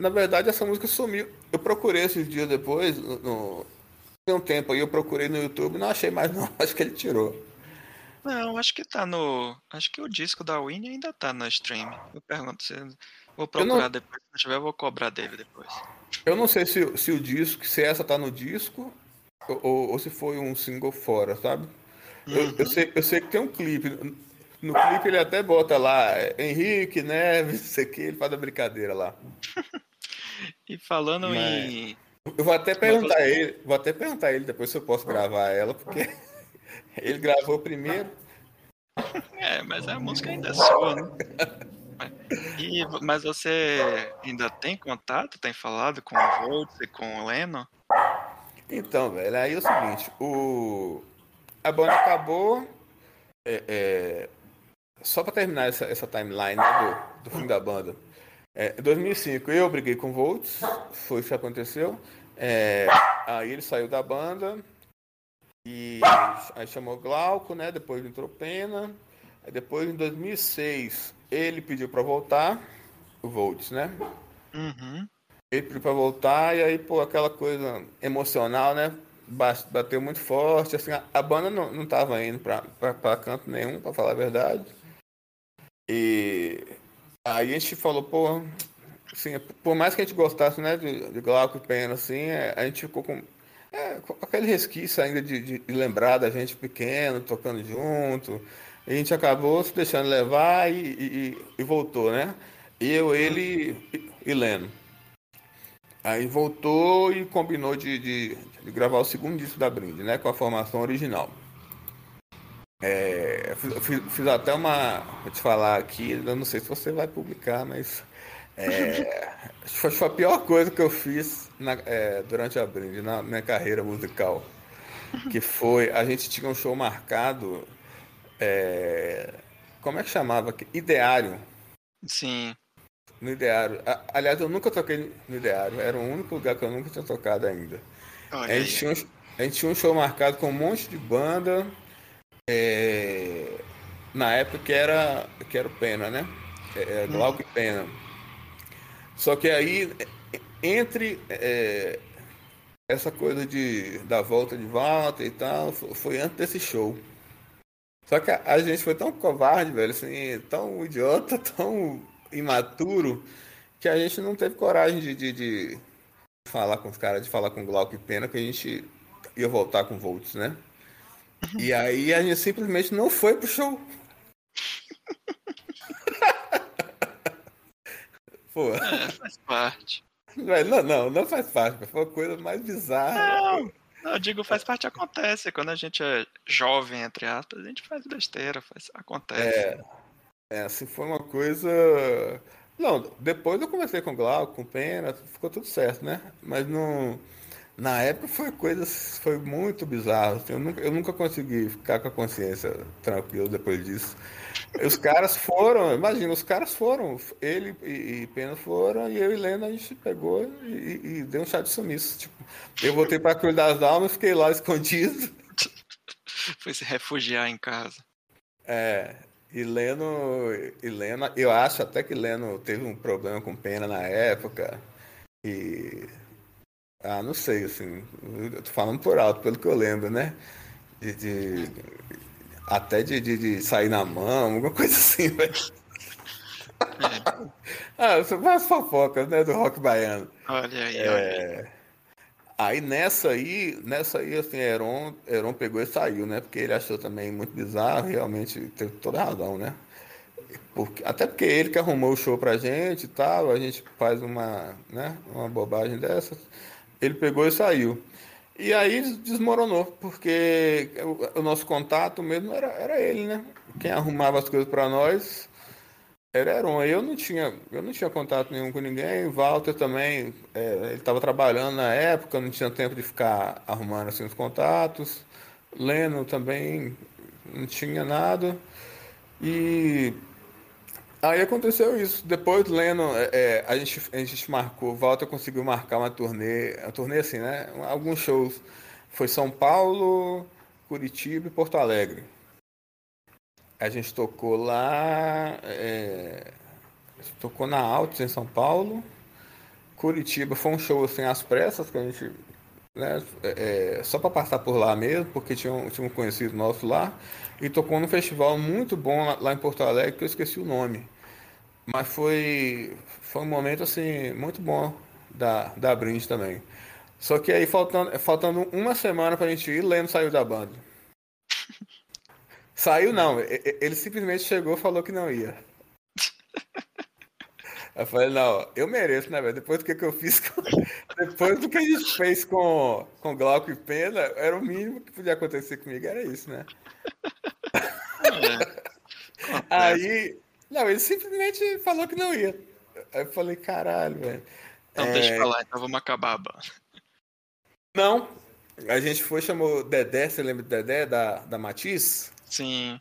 na verdade, essa música sumiu. Eu procurei esses dias depois no, tem um tempo aí, eu procurei no YouTube, não achei mais não, acho que ele tirou. Não, acho que tá no. Acho que o disco da Winnie ainda tá no stream. Eu pergunto se. Vou procurar não... depois. Se não tiver, eu vou cobrar dele depois. Eu não sei se, se o disco, se essa tá no disco ou, ou se foi um single fora, sabe? Eu, eu, uhum. sei, eu sei que tem um clipe. No clipe ele até bota lá Henrique, Neves, isso aqui, ele faz a brincadeira lá. e falando Mas... em. Eu vou até perguntar a ele, vou até perguntar ele depois se eu posso gravar ela, porque ele gravou primeiro. É, mas a música ainda é sua, né? E, mas você ainda tem contato? Tem falado com o Volts e com o Leno? Então, velho, aí é o seguinte, o... a banda acabou. É, é... Só para terminar essa, essa timeline né, do, do fim da banda. É, em 2005 eu briguei com o Volts, foi isso que aconteceu. É, aí ele saiu da banda e aí chamou Glauco, né? Depois entrou Pena. Aí depois em 2006 ele pediu para voltar, o Volts, né? Uhum. Ele pediu para voltar e aí, pô, aquela coisa emocional, né? Bateu muito forte, assim, a, a banda não, não tava indo para canto nenhum, para falar a verdade. E aí a gente falou, pô, assim, por mais que a gente gostasse, né, de, de Glauco e Pena, assim, é, a gente ficou com, é, com aquele resquício ainda de, de, de, lembrar da gente pequeno, tocando junto. A gente acabou se deixando levar e, e, e voltou, né? Eu, ele e Leno. Aí voltou e combinou de, de, de, gravar o segundo disco da Brinde, né? Com a formação original. É, fiz, fiz, até uma. Vou te falar aqui, eu não sei se você vai publicar, mas. É, foi, foi a pior coisa que eu fiz na, é, durante a Brinde, na minha carreira musical. Que foi. A gente tinha um show marcado. É, como é que chamava? Ideário. Sim. No Ideário. Aliás, eu nunca toquei no Ideário. Era o único lugar que eu nunca tinha tocado ainda. a gente, tinha um, a gente tinha um show marcado com um monte de banda. É, na época que era, que era o Pena, né? É, é Glauco hum. e Pena. Só que aí, entre é, essa coisa de da volta de volta e tal, foi antes desse show. Só que a, a gente foi tão covarde, velho, assim, tão idiota, tão imaturo, que a gente não teve coragem de, de, de falar com os caras, de falar com Glauco e Pena, que a gente ia voltar com Volts, né? E aí a gente simplesmente não foi pro show. Pô. É, faz parte. Não, não, não faz parte. Foi a coisa mais bizarra. Não, não, eu digo, faz parte, acontece. Quando a gente é jovem, entre aspas, a gente faz besteira, faz, acontece. É, é, assim, foi uma coisa. Não, depois eu comecei com Glauco, com Pena, ficou tudo certo, né? Mas não. Na época foi coisa, foi muito bizarro. Assim, eu, nunca, eu nunca consegui ficar com a consciência tranquila depois disso. Os caras foram, imagina, os caras foram, ele e, e Pena foram, e eu e Lena a gente pegou e, e deu um chá de sumiço. Tipo, eu voltei para Cruz das Almas, fiquei lá escondido. Foi se refugiar em casa. É, e Leno, e Leno, eu acho até que Leno teve um problema com pena na época. E. Ah, não sei, assim. Eu tô falando por alto, pelo que eu lembro, né? De. de até de, de, de, sair na mão, alguma coisa assim, velho. É. ah, são as fofocas, né? Do rock baiano. Olha aí, é... olha aí. Aí nessa aí, nessa aí, assim, Heron, Heron pegou e saiu, né? Porque ele achou também muito bizarro, realmente teve toda a razão, né? Porque, até porque ele que arrumou o show pra gente e tal, a gente faz uma, né, uma bobagem dessa. Ele pegou e saiu. E aí desmoronou, porque o, o nosso contato mesmo era, era ele, né? Quem arrumava as coisas para nós era. Eu não tinha, eu não tinha contato nenhum com ninguém. Walter também, é, ele estava trabalhando na época, não tinha tempo de ficar arrumando assim os contatos. Leno também não tinha nada. E aí aconteceu isso. Depois Leno, é, é, a, gente, a gente marcou, Walter conseguiu marcar uma turnê, uma turnê assim, né? Alguns shows. Foi São Paulo, Curitiba e Porto Alegre. A gente tocou lá, é, tocou na Altos em São Paulo. Curitiba foi um show assim às pressas que a gente né? É, é só para passar por lá mesmo, porque tinha um, tinha um conhecido nosso lá, e tocou num festival muito bom lá, lá em Porto Alegre, que eu esqueci o nome. Mas foi, foi um momento assim muito bom da, da Brinde também. Só que aí faltando, faltando uma semana pra gente ir, Leno saiu da banda. Saiu não, ele simplesmente chegou e falou que não ia. Eu falei, não, eu mereço, né, velho? Depois do que, que eu fiz com... Depois do que a gente fez com, com Glauco e Pena, era o mínimo que podia acontecer comigo, era isso, né? É. Aí. Não, ele simplesmente falou que não ia. Aí eu falei, caralho, velho. Não, é... deixa eu falar, então vamos acabar a banda. Não. A gente foi, chamou Dedé, você lembra de Dedé, da, da Matiz? Sim.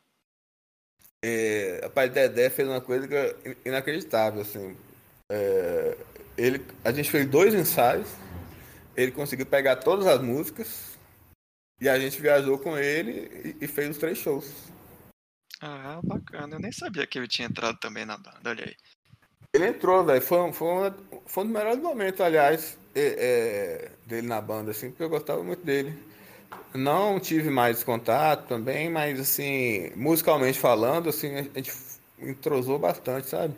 É, rapaz, Dedé fez uma coisa inacreditável, assim. É, ele, a gente fez dois ensaios, ele conseguiu pegar todas as músicas e a gente viajou com ele e, e fez os três shows. Ah, bacana. Eu nem sabia que ele tinha entrado também na banda, olha aí. Ele entrou, velho. Foi, foi, uma, foi um dos melhores momentos, aliás, é, é, dele na banda, assim, porque eu gostava muito dele. Não tive mais contato também, mas assim, musicalmente falando, assim, a gente entrosou bastante, sabe?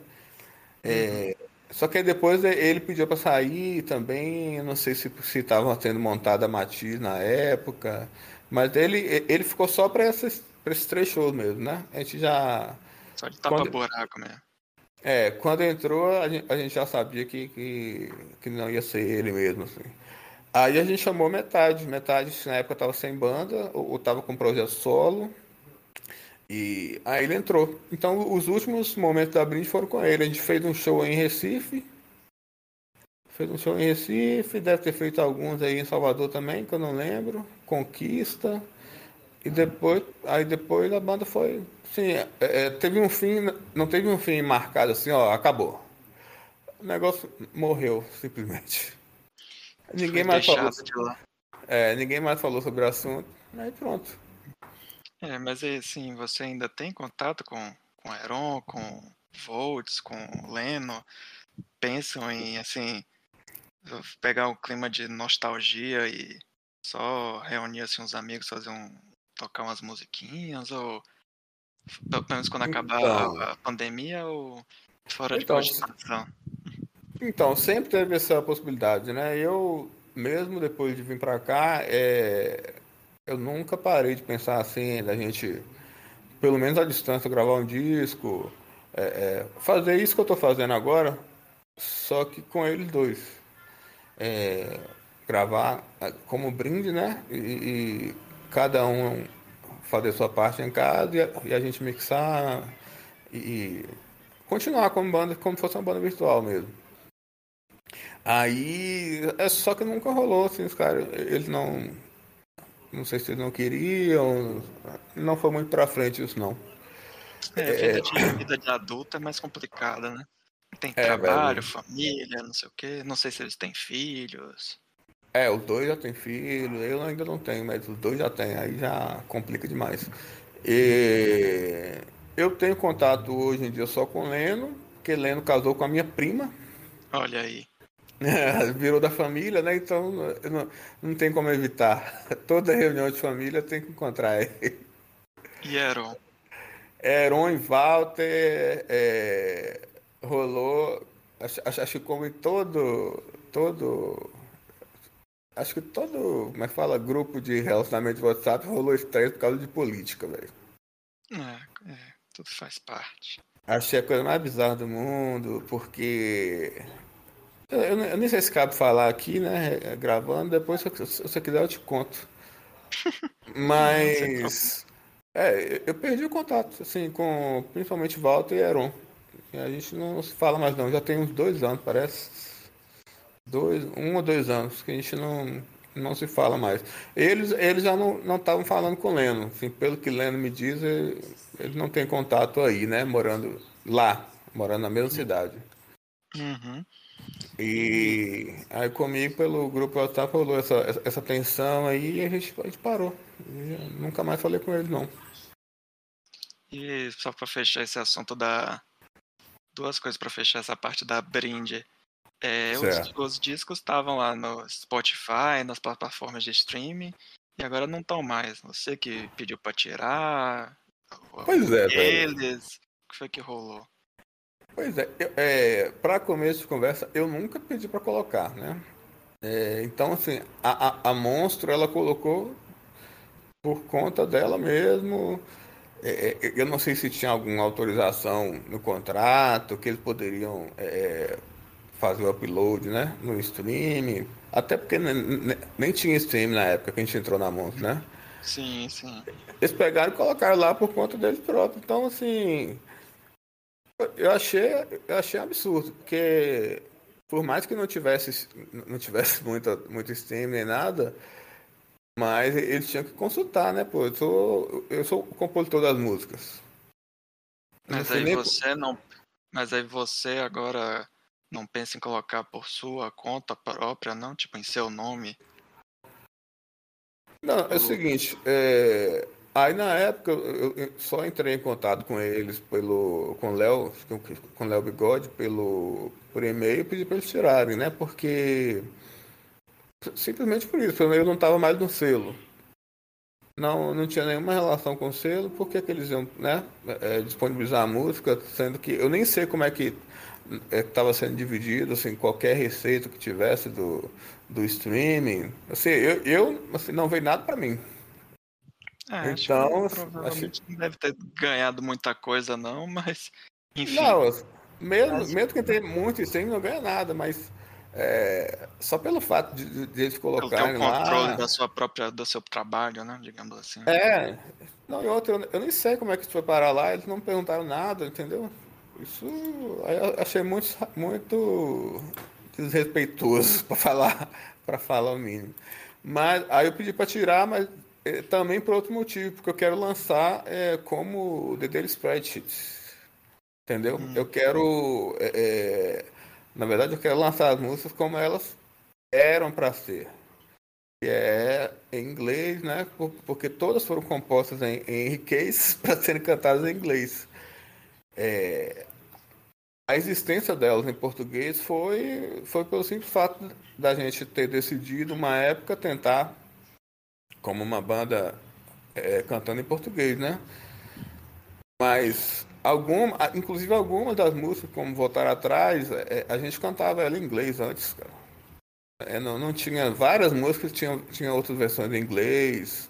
É, uhum. Só que depois ele pediu para sair também, não sei se estavam tendo montada a Matiz na época, mas ele, ele ficou só para esses, esses três shows mesmo, né? A gente já. Só de tapa quando, buraco mesmo. É, quando entrou, a gente, a gente já sabia que, que, que não ia ser ele mesmo, assim. Aí a gente chamou metade. Metade na época tava sem banda, ou, tava com projeto solo. E aí ele entrou. Então os últimos momentos da Brinde foram com ele. A gente fez um show em Recife. Fez um show em Recife, deve ter feito alguns aí em Salvador também, que eu não lembro. Conquista. E depois, aí depois a banda foi. Sim, é, é, teve um fim, não teve um fim marcado assim, ó, acabou. O negócio morreu, simplesmente. Ninguém mais falou. É, ninguém mais falou sobre o assunto. Aí pronto. É, mas assim, você ainda tem contato com, com Heron, com Volts, com Leno? Pensam em assim pegar o clima de nostalgia e só reunir assim uns amigos, fazer um. tocar umas musiquinhas, ou pelo menos quando acabar então, a, a, pandemia ou fora então, de cogitação? Então, sempre teve essa possibilidade, né? Eu, mesmo depois de vir para cá, é... eu nunca parei de pensar assim, da gente, pelo menos à distância, gravar um disco, é, é... fazer isso que eu estou fazendo agora, só que com eles dois. É... Gravar é, como brinde, né? E, e, cada um fazer sua parte em casa e a, e a gente mixar e continuar como banda, como se fosse uma banda virtual mesmo. Aí, é só que nunca rolou, assim, os caras, eles não. Não sei se eles não queriam, não foi muito pra frente isso, não. É, vida, é... De, vida de adulto é mais complicada, né? Tem é, trabalho, velho. família, não sei o quê. Não sei se eles têm filhos. É, os dois já têm filho, eu ainda não tenho, mas os dois já têm, aí já complica demais. E eu tenho contato hoje em dia só com o Leno, porque Leno casou com a minha prima. Olha aí. virou da família, né? Então não, não tem como evitar. Toda reunião de família tem que encontrar ele. E Heron? Heron e Walter é, rolou. Acho, acho que como em todo. todo. Acho que todo. Como é que fala? Grupo de relacionamento de WhatsApp rolou estresse por causa de política, velho. É, é, tudo faz parte. Achei a coisa mais bizarra do mundo, porque eu, eu, nem sei se cabe falar aqui, né? Gravando, depois se você quiser eu te conto. Mas. É, eu perdi o contato, assim, com principalmente Walter e Heron. A gente não se fala mais não, já tem uns dois anos, parece. Dois, um ou dois anos que a gente não, não se fala mais. Eles, eles já não estavam falando com o Leno. Assim, pelo que Leno me diz, ele, ele não tem contato aí, né? Morando lá, morando na mesma cidade. Uhum. E aí comigo pelo grupo WhatsApp rolou essa, essa tensão aí e a gente, a gente parou. nunca mais falei com ele não. E só para fechar esse assunto da. Duas coisas para fechar essa parte da brinde. É, os, os, discos estavam lá no Spotify, nas plataformas de streaming, e agora não estão mais. Você que pediu para tirar. Pois é, eles. Velho. O que foi que rolou? Pois é, é para começo de conversa, eu nunca pedi para colocar, né? É, então, assim, a, a, a, Monstro ela colocou por conta dela mesmo. É, é eu não sei se tinha alguma autorização no contrato, que eles poderiam é, fazer o upload né, no stream. Até porque nem, nem tinha stream na época que a gente entrou na Monstro, né? Sim, sim. Eles pegaram e colocaram lá por conta deles próprios. Então, assim, eu achei, eu achei absurdo, porque por mais que não tivesse, não tivesse muita, muito stream nem nada, mas eles tinham que consultar, né, pô? Eu sou, eu sou o compositor das músicas. Mas aí nem... você não. Mas aí você agora não pensa em colocar por sua conta própria, não? Tipo, em seu nome? Não, é o seguinte, é, Aí na época eu, só entrei em contato com eles pelo com Léo, com Léo Bigode pelo por e-mail e pedi para eles tirarem, né? Porque simplesmente por isso, eu não estava mais no selo. Não, não tinha nenhuma relação com o selo, por que, que eles iam né, é, disponibilizar a música, sendo que eu nem sei como é que estava é, sendo dividido, assim, qualquer receita que tivesse do, do streaming. Assim, eu, eu assim, não veio nada para mim. É, então, acho provavelmente acho... não deve ter ganhado muita coisa, não, mas. Enfim. Não, mesmo, mas... mesmo que tenha muito stream, não ganha nada, mas. É, só pelo fato de, de eles colocarem lá... o controle da sua própria, do seu trabalho, né? Digamos assim. É. Não, e outra, eu, eu nem sei como é que isso foi parar lá, eles não perguntaram nada, entendeu? Isso eu achei muito, muito desrespeitoso para falar, para falar o mínimo. Mas aí eu pedi para tirar, mas é, também por outro motivo, porque eu quero lançar é, como The Daily Spreadsheet. Entendeu? Hum. Eu quero. É, é, na verdade, eu quero lançar as músicas como elas eram para ser. Que é em inglês, né? Porque todas foram compostas em, em Henriquez para serem cantadas em inglês. É, a existência delas em português foi, foi pelo simples fato da gente ter decidido, uma época, tentar como uma banda é, cantando em português, né? Mas alguma, inclusive algumas das músicas, como Voltar Atrás, é, a gente cantava ela em inglês antes, cara. É, não, não tinha várias músicas, tinha, tinha outras versões em inglês.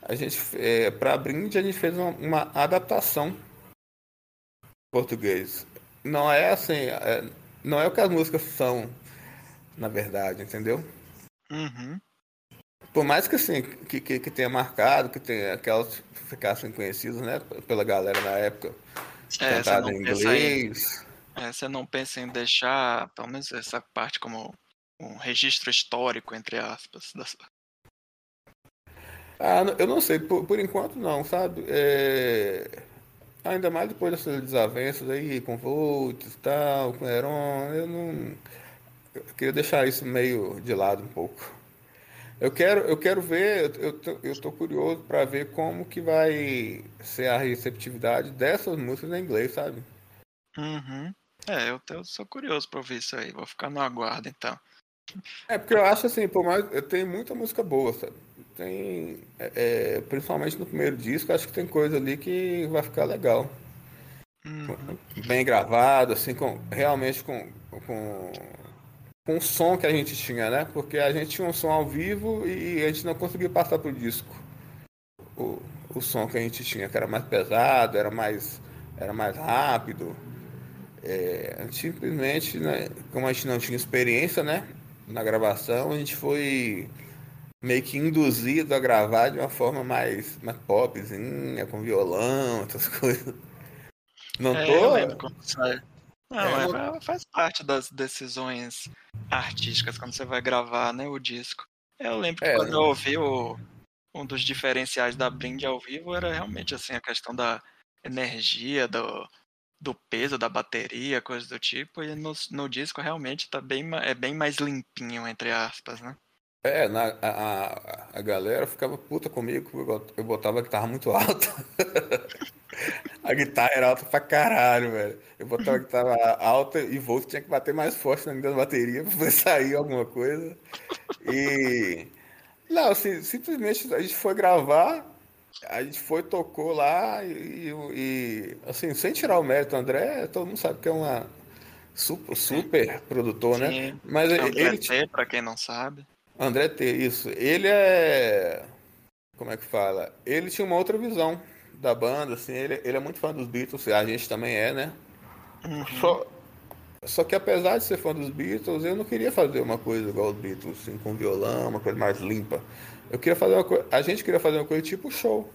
A gente, é, para Brinde, a gente fez uma, uma adaptação em português. Não é assim, é, não é o que as músicas são, na verdade, entendeu? Uhum. Por mais que assim, que, que, que tenha marcado, que tenha aquelas ficassem conhecidas, né, pela galera na época, é, cantado em inglês. Em, é, você não pensa em deixar, pelo menos essa parte como um registro histórico, entre aspas. Da... Ah, eu não sei, por, por enquanto não, sabe? É... Ainda mais depois dessas desavenças aí com Volts e tal, com Heron, eu não. Eu queria deixar isso meio de lado um pouco. Eu quero, eu quero ver, eu tô curioso para ver como que vai ser a receptividade dessas músicas em inglês, sabe? Uhum. É, eu, eu sou curioso para ouvir isso aí, vou ficar no aguardo então. É, porque eu acho assim, por mais. Tem muita música boa, sabe? Tem. É, é principalmente no primeiro disco, acho que tem coisa ali que vai ficar legal. Uhum. Bem gravado, assim, com, realmente com, com com o som que a gente tinha, né? Porque a gente tinha um som ao vivo e a gente não conseguia passar pro disco. O, o som que a gente tinha, que era mais pesado, era mais, era mais rápido. É, simplesmente, né, como a gente não tinha experiência, né? Na gravação, a gente foi meio que induzido a gravar de uma forma mais, mais popzinha, com violão, essas coisas. Não é, tô. Não, é, faz parte das decisões artísticas quando você vai gravar né, o disco. Eu lembro que é, quando eu ouvi o, um dos diferenciais da Blind ao vivo era realmente assim a questão da energia, do, do peso da bateria, coisas do tipo, e no, no disco realmente tá bem, é bem mais limpinho, entre aspas, né? É, na, a, a galera ficava puta comigo, eu botava que tava muito alto. A guitarra era alta pra caralho, velho. Eu botava a guitarra alta e Volt tinha que bater mais forte na minha bateria pra poder sair alguma coisa. E. Não, assim, simplesmente a gente foi gravar, a gente foi, tocou lá e, e assim, sem tirar o mérito, André, todo mundo sabe que é uma super, super produtor, né? Sim. né? Mas André ele T, pra quem não sabe. André T, isso. Ele é. Como é que fala? Ele tinha uma outra visão da banda, assim, ele, ele é muito fã dos Beatles, a gente também é, né? Uhum. Só, só que apesar de ser fã dos Beatles, eu não queria fazer uma coisa igual os Beatles, assim, com violão, uma coisa mais limpa. Eu queria fazer uma coisa. A gente queria fazer uma coisa tipo show.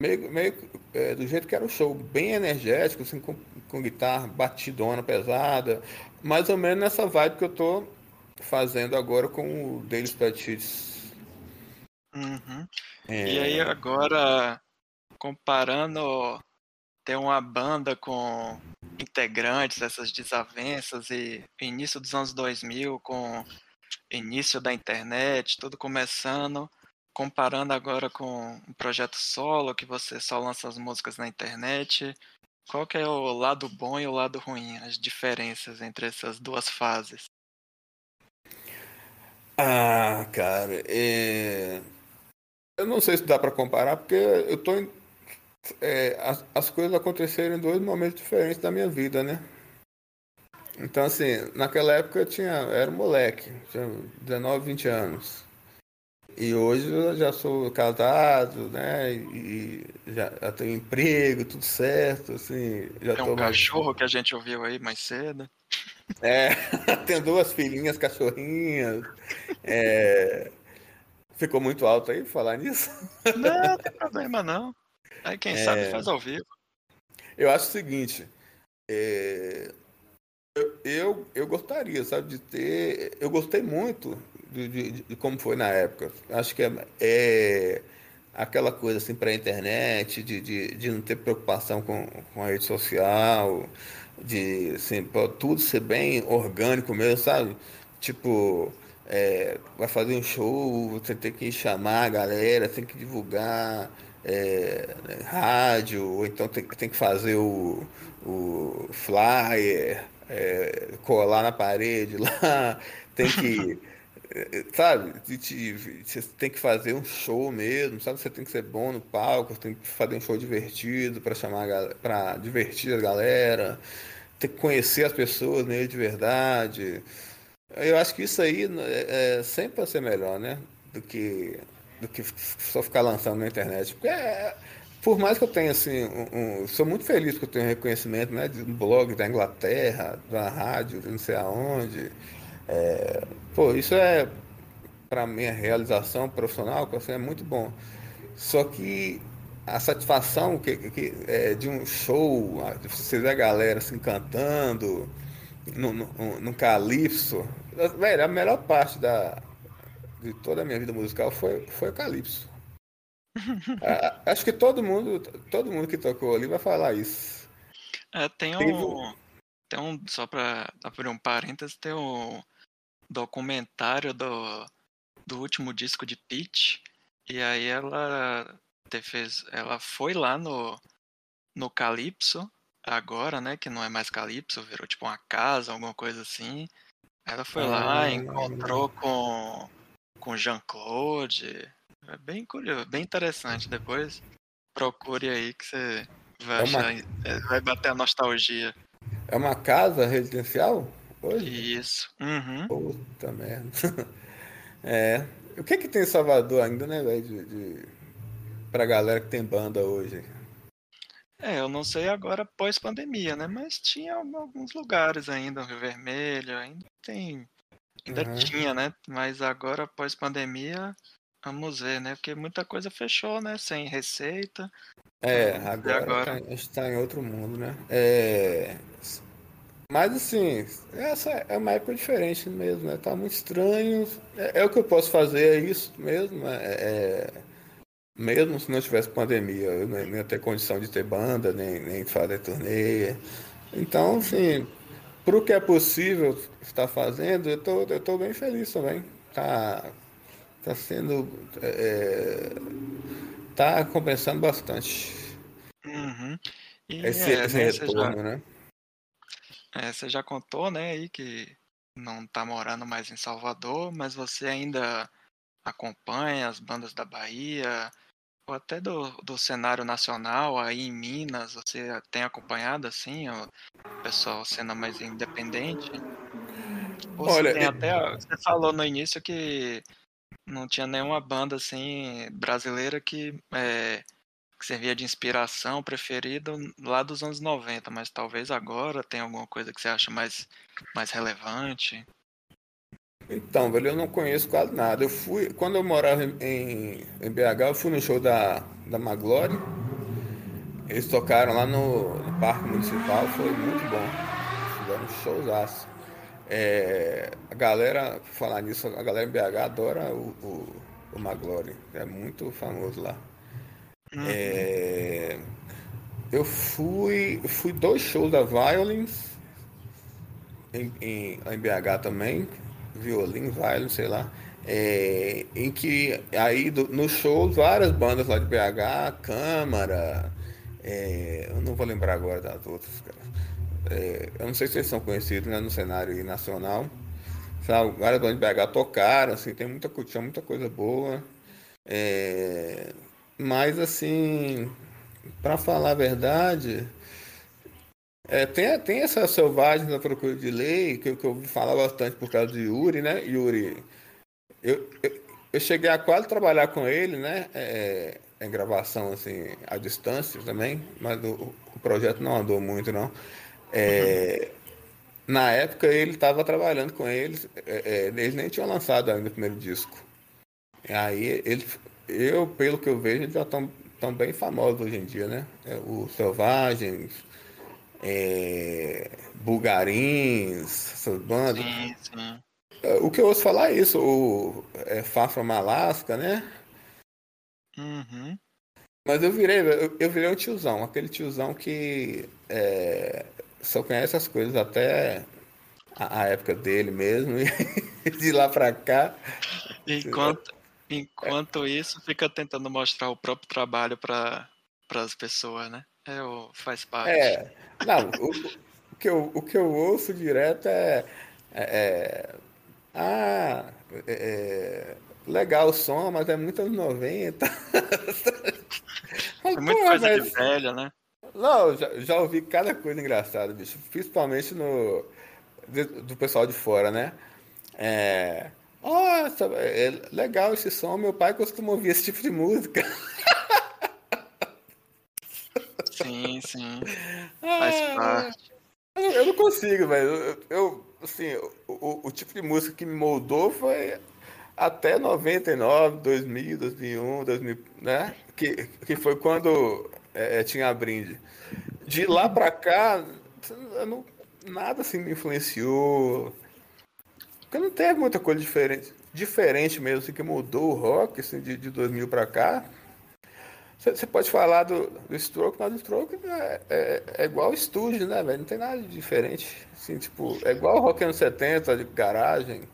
Meio, meio é, do jeito que era o show, bem energético, assim, com, com guitarra batidona, pesada. Mais ou menos nessa vibe que eu tô fazendo agora com o Spreadsheets. Uhum. É... E aí agora comparando ter uma banda com integrantes, essas desavenças e início dos anos 2000 com início da internet, tudo começando, comparando agora com um projeto solo que você só lança as músicas na internet, qual que é o lado bom e o lado ruim, as diferenças entre essas duas fases? Ah, cara, é... eu não sei se dá para comparar porque eu tô é, as, as coisas aconteceram em dois momentos diferentes da minha vida, né? Então, assim, naquela época eu tinha, era um moleque, tinha 19, 20 anos. E hoje eu já sou casado, né? E já, já tenho emprego, tudo certo, assim. Já Tem um cachorro mais... que a gente ouviu aí mais cedo. É, tem duas filhinhas, cachorrinhas. É... Ficou muito alto aí falar nisso? Não, não tem problema não. Aí quem é... sabe faz ao vivo. Eu acho o seguinte. É... Eu, eu, eu, gostaria, sabe, de ter. Eu gostei muito de, de, de como foi na época. Acho que é, é aquela coisa assim para a internet, de, de, de não ter preocupação com, com a rede social, de assim, tudo ser bem orgânico mesmo, sabe? Tipo, é, vai fazer um show, você tem que chamar a galera, tem que divulgar é, rádio, ou então tem, tem que fazer o, o flyer, é, colar na parede lá, tem que. sabe, você tem que fazer um show mesmo, sabe? Você tem que ser bom no palco, tem que fazer um show divertido para chamar para divertir a galera, tem que conhecer as pessoas nele de verdade. Eu acho que isso aí é, é sempre vai ser melhor, né? Do que do que só ficar lançando na internet. Porque é, por mais que eu tenha assim, um, um, sou muito feliz que eu tenho reconhecimento, né, de um blog da Inglaterra, da rádio, não sei aonde. É, pô, isso é para minha realização profissional, assim, é muito bom. Só que a satisfação que, que é, de um show, você ver a galera assim cantando no, no, no calypso, velho, a melhor parte da, de toda a minha vida musical foi, foi o Calypso. Ah, acho que todo mundo, todo mundo que tocou ali vai falar isso. É, tem um, tem um, só pra abrir um parênteses, tem um documentário do, do último disco de Peach, e aí ela fez, ela foi lá no, no Calypso, agora, né, que não é mais Calypso, virou tipo uma casa, alguma coisa assim. Ela foi ah, lá, encontrou com com Jean-Claude. É bem curioso, bem interessante. Depois procure aí que você vai, é uma... achar, é, vai bater a nostalgia. É uma casa residencial? Hoje? Isso. Uhum. Puta merda. É. O que que tem em Salvador ainda, né, velho? De, de... Pra galera que tem banda hoje. É, eu não sei agora pós-pandemia, né? Mas tinha alguns lugares ainda, Rio Vermelho, ainda tem Ainda uhum. tinha, né? Mas agora, após pandemia, vamos ver, né? Porque muita coisa fechou, né? Sem receita. É, agora, agora... Tá, está em outro mundo, né? É... Mas assim, essa é uma época diferente mesmo, né? Tá muito estranho. É, é o que eu posso fazer, é isso mesmo. É, é... Mesmo se não tivesse pandemia, eu nem, nem ia ter condição de ter banda, nem, nem fazer turnê. Então, assim, para o que é possível estar fazendo, eu tô, eu tô bem feliz também. Tá, tá sendo. É, tá compensando bastante. Uhum. Esse, é, esse né, retorno, já, né? É, você já contou, né, aí que não tá morando mais em Salvador, mas você ainda acompanha as bandas da Bahia, ou até do, do cenário nacional aí em Minas, você tem acompanhado assim, o pessoal cena mais independente? Olha, você, até, você falou no início que não tinha nenhuma banda assim brasileira que, é, que servia de inspiração preferida lá dos anos 90, mas talvez agora tenha alguma coisa que você acha mais, mais relevante. Então, velho, eu não conheço quase nada. Eu fui, quando eu morava em, em BH, eu fui no show da, da Maglore. Eles tocaram lá no, no Parque Municipal, foi muito bom. Fizeram um showzaço. É, a galera, falar nisso, a galera em BH adora o, o, o Maglore. É muito famoso lá. Uhum. É, eu fui, fui dois shows da Violins em, em, em BH também violino, violin, sei lá. É, em que aí do, no show várias bandas lá de BH, Câmara, é, eu não vou lembrar agora das outras, cara. É, eu não sei se eles são conhecidos né, no cenário nacional. Sabe, várias bandas de BH tocaram, assim, tem muita, tinha muita coisa boa. É, mas assim, para falar a verdade, é, tem, tem essa selvagem da procura de lei, que, que eu ouvi falar bastante por causa de Yuri, né? Yuri, eu, eu, eu cheguei a quase trabalhar com ele, né? É, em gravação, assim, à distância também, mas o, o projeto não andou muito, não. É, na época ele estava trabalhando com eles, é, é, eles nem tinham lançado ainda o primeiro disco. E aí ele, eu, pelo que eu vejo, eles já estão tão bem famosos hoje em dia, né? É, o Selvagens, é, Bulgarins, essas bandas. Sim, sim. É, o que eu ouço falar é isso, o é, Far From Alaska, né? Uhum. Mas eu virei, eu, eu, virei um tiozão, aquele tiozão que é, só conhece as coisas até a, a época dele mesmo, e de lá pra cá. Enquanto, enquanto isso, fica tentando mostrar o próprio trabalho para as pessoas, né? É, faz parte. É, não, o, o, que eu, o que eu ouço direto é. é, é ah, é, é, legal o som, mas é muito anos 90. É muita coisa mas... de velha, né? Não, já, já ouvi cada coisa engraçada, bicho. Principalmente no. do pessoal de fora, né? É. Nossa, é legal esse som. Meu pai costuma ouvir esse tipo de música. Sim, sim. Faz ah, parte. Eu, não consigo, velho. Eu, eu, assim, o, o tipo de música que me moldou foi até 99, 2000, 2001, 2000, né? Que, que foi quando é, é, tinha a brinde. De lá pra cá, não, nada assim me influenciou. Porque não teve muita coisa diferente, diferente mesmo, assim, que mudou o rock, assim, de, de 2000 pra cá. Você pode falar do, do Stroke, mas o Stroke é, é, é igual o estúdio, né, velho? Não tem nada de diferente. Assim, tipo, é igual o rock anos 70, de garagem.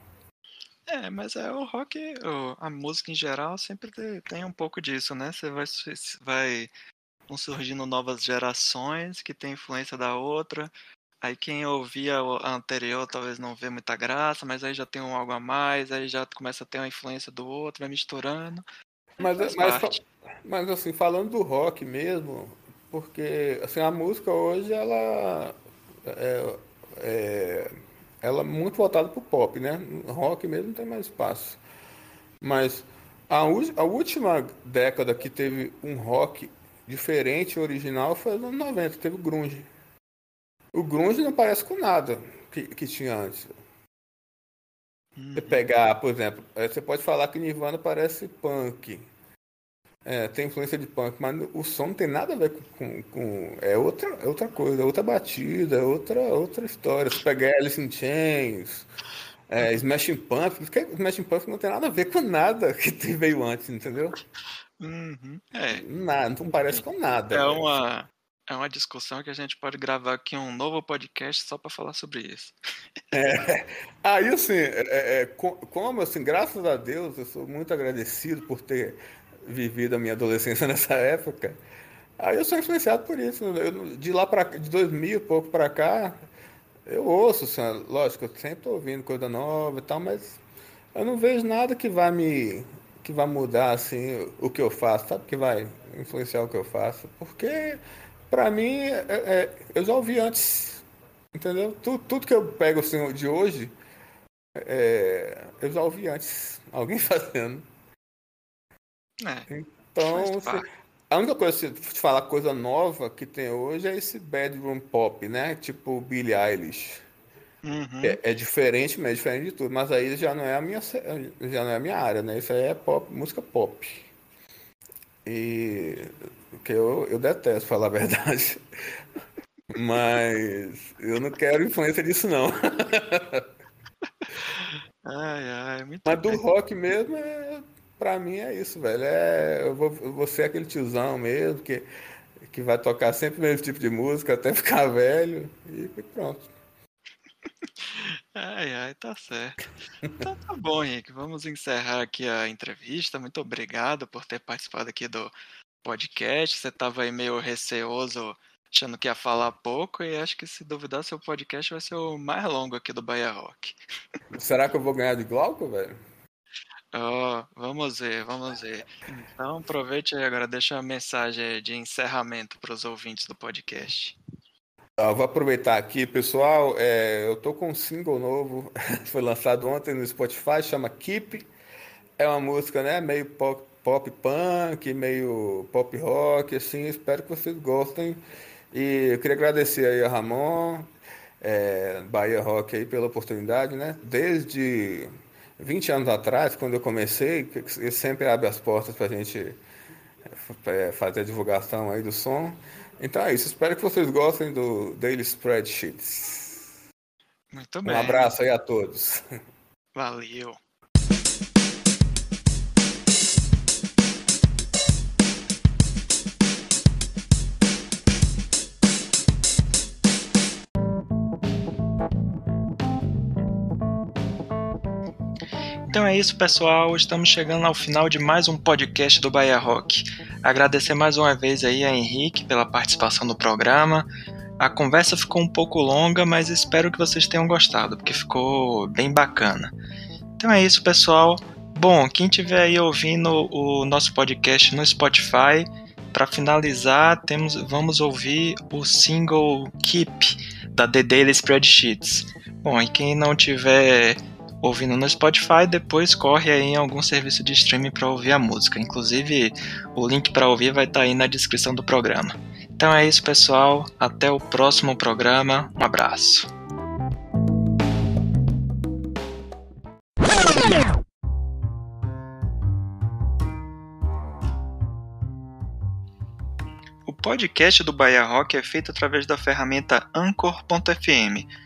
É, mas é o rock, a música em geral sempre tem um pouco disso, né? Você vai, vai vão surgindo novas gerações que tem influência da outra. Aí quem ouvia a anterior talvez não vê muita graça, mas aí já tem um algo a mais, aí já começa a ter uma influência do outro, vai misturando. Mas, mas, mas assim, falando do rock mesmo, porque assim, a música hoje ela é, é, ela é muito voltada pro pop, né? Rock mesmo não tem mais espaço. Mas a, a última década que teve um rock diferente, original, foi nos anos 90, teve o grunge. O grunge não parece com nada que, que tinha antes. Você uhum. pegar, por exemplo, você pode falar que Nirvana parece punk. É, tem influência de punk, mas o som não tem nada a ver com. com, com é, outra, é outra coisa, é outra batida, é outra, outra história. Se pegar Alice in Chains, é, Smashing Pumpkins, Smashing Pumpkins não tem nada a ver com nada que veio antes, entendeu? Uhum, é. Nada, não parece com nada. É uma, é uma discussão que a gente pode gravar aqui um novo podcast só para falar sobre isso. É, aí, assim, é, é, é como, assim, graças a Deus, eu sou muito agradecido por ter vivido a minha adolescência nessa época. Aí eu sou influenciado por isso. Eu, de lá para de 2000 pouco para cá, eu ouço, assim, lógico, eu sempre tô ouvindo coisa nova e tal, mas eu não vejo nada que vai me que vai mudar assim o que eu faço, sabe? Que vai influenciar o que eu faço, porque para mim é, é, eu já ouvi antes, entendeu? Tudo, tudo que eu pego assim de hoje é, eu já ouvi antes alguém fazendo. É, então, a única coisa, se te falar coisa nova que tem hoje é esse bedroom pop, né? Tipo Billie Eilish. Uhum. É, é, diferente, mas é diferente de tudo. Mas aí já não é a minha, já não é a minha área, né? Isso aí é pop, música pop. E que eu, eu detesto falar a verdade. Mas eu não quero influência disso não. Ai, ai, muito Mas do rock mesmo é Pra mim é isso, velho. É, eu, vou, eu vou ser aquele tiozão mesmo que, que vai tocar sempre o mesmo tipo de música até ficar velho e pronto. Ai, ai, tá certo. Então tá bom, Henrique. Vamos encerrar aqui a entrevista. Muito obrigado por ter participado aqui do podcast. Você tava aí meio receoso, achando que ia falar pouco, e acho que se duvidar, seu podcast vai ser o mais longo aqui do Bahia Rock. Será que eu vou ganhar de Glauco, velho? Oh, vamos ver, vamos ver. Então aproveite aí agora, deixa a mensagem de encerramento para os ouvintes do podcast. Eu vou aproveitar aqui, pessoal. É, eu tô com um single novo, foi lançado ontem no Spotify, chama Keep. É uma música, né, meio pop, pop punk, meio pop rock, assim. Espero que vocês gostem. E eu queria agradecer aí a Ramon, é, Bahia Rock aí pela oportunidade, né? Desde 20 anos atrás, quando eu comecei, ele sempre abre as portas para a gente é, fazer a divulgação aí do som. Então é isso. Espero que vocês gostem do Daily Spreadsheets. Muito bem. Um abraço aí a todos. Valeu. Então é isso, pessoal. Estamos chegando ao final de mais um podcast do Bahia Rock. Agradecer mais uma vez aí a Henrique pela participação no programa. A conversa ficou um pouco longa, mas espero que vocês tenham gostado, porque ficou bem bacana. Então é isso, pessoal. Bom, quem estiver aí ouvindo o nosso podcast no Spotify, para finalizar, temos, vamos ouvir o single Keep da The Daily Spreadsheets. Bom, e quem não tiver ouvindo no Spotify, depois corre aí em algum serviço de streaming para ouvir a música. Inclusive, o link para ouvir vai estar tá aí na descrição do programa. Então é isso, pessoal. Até o próximo programa. Um abraço. O podcast do Bahia Rock é feito através da ferramenta Anchor.fm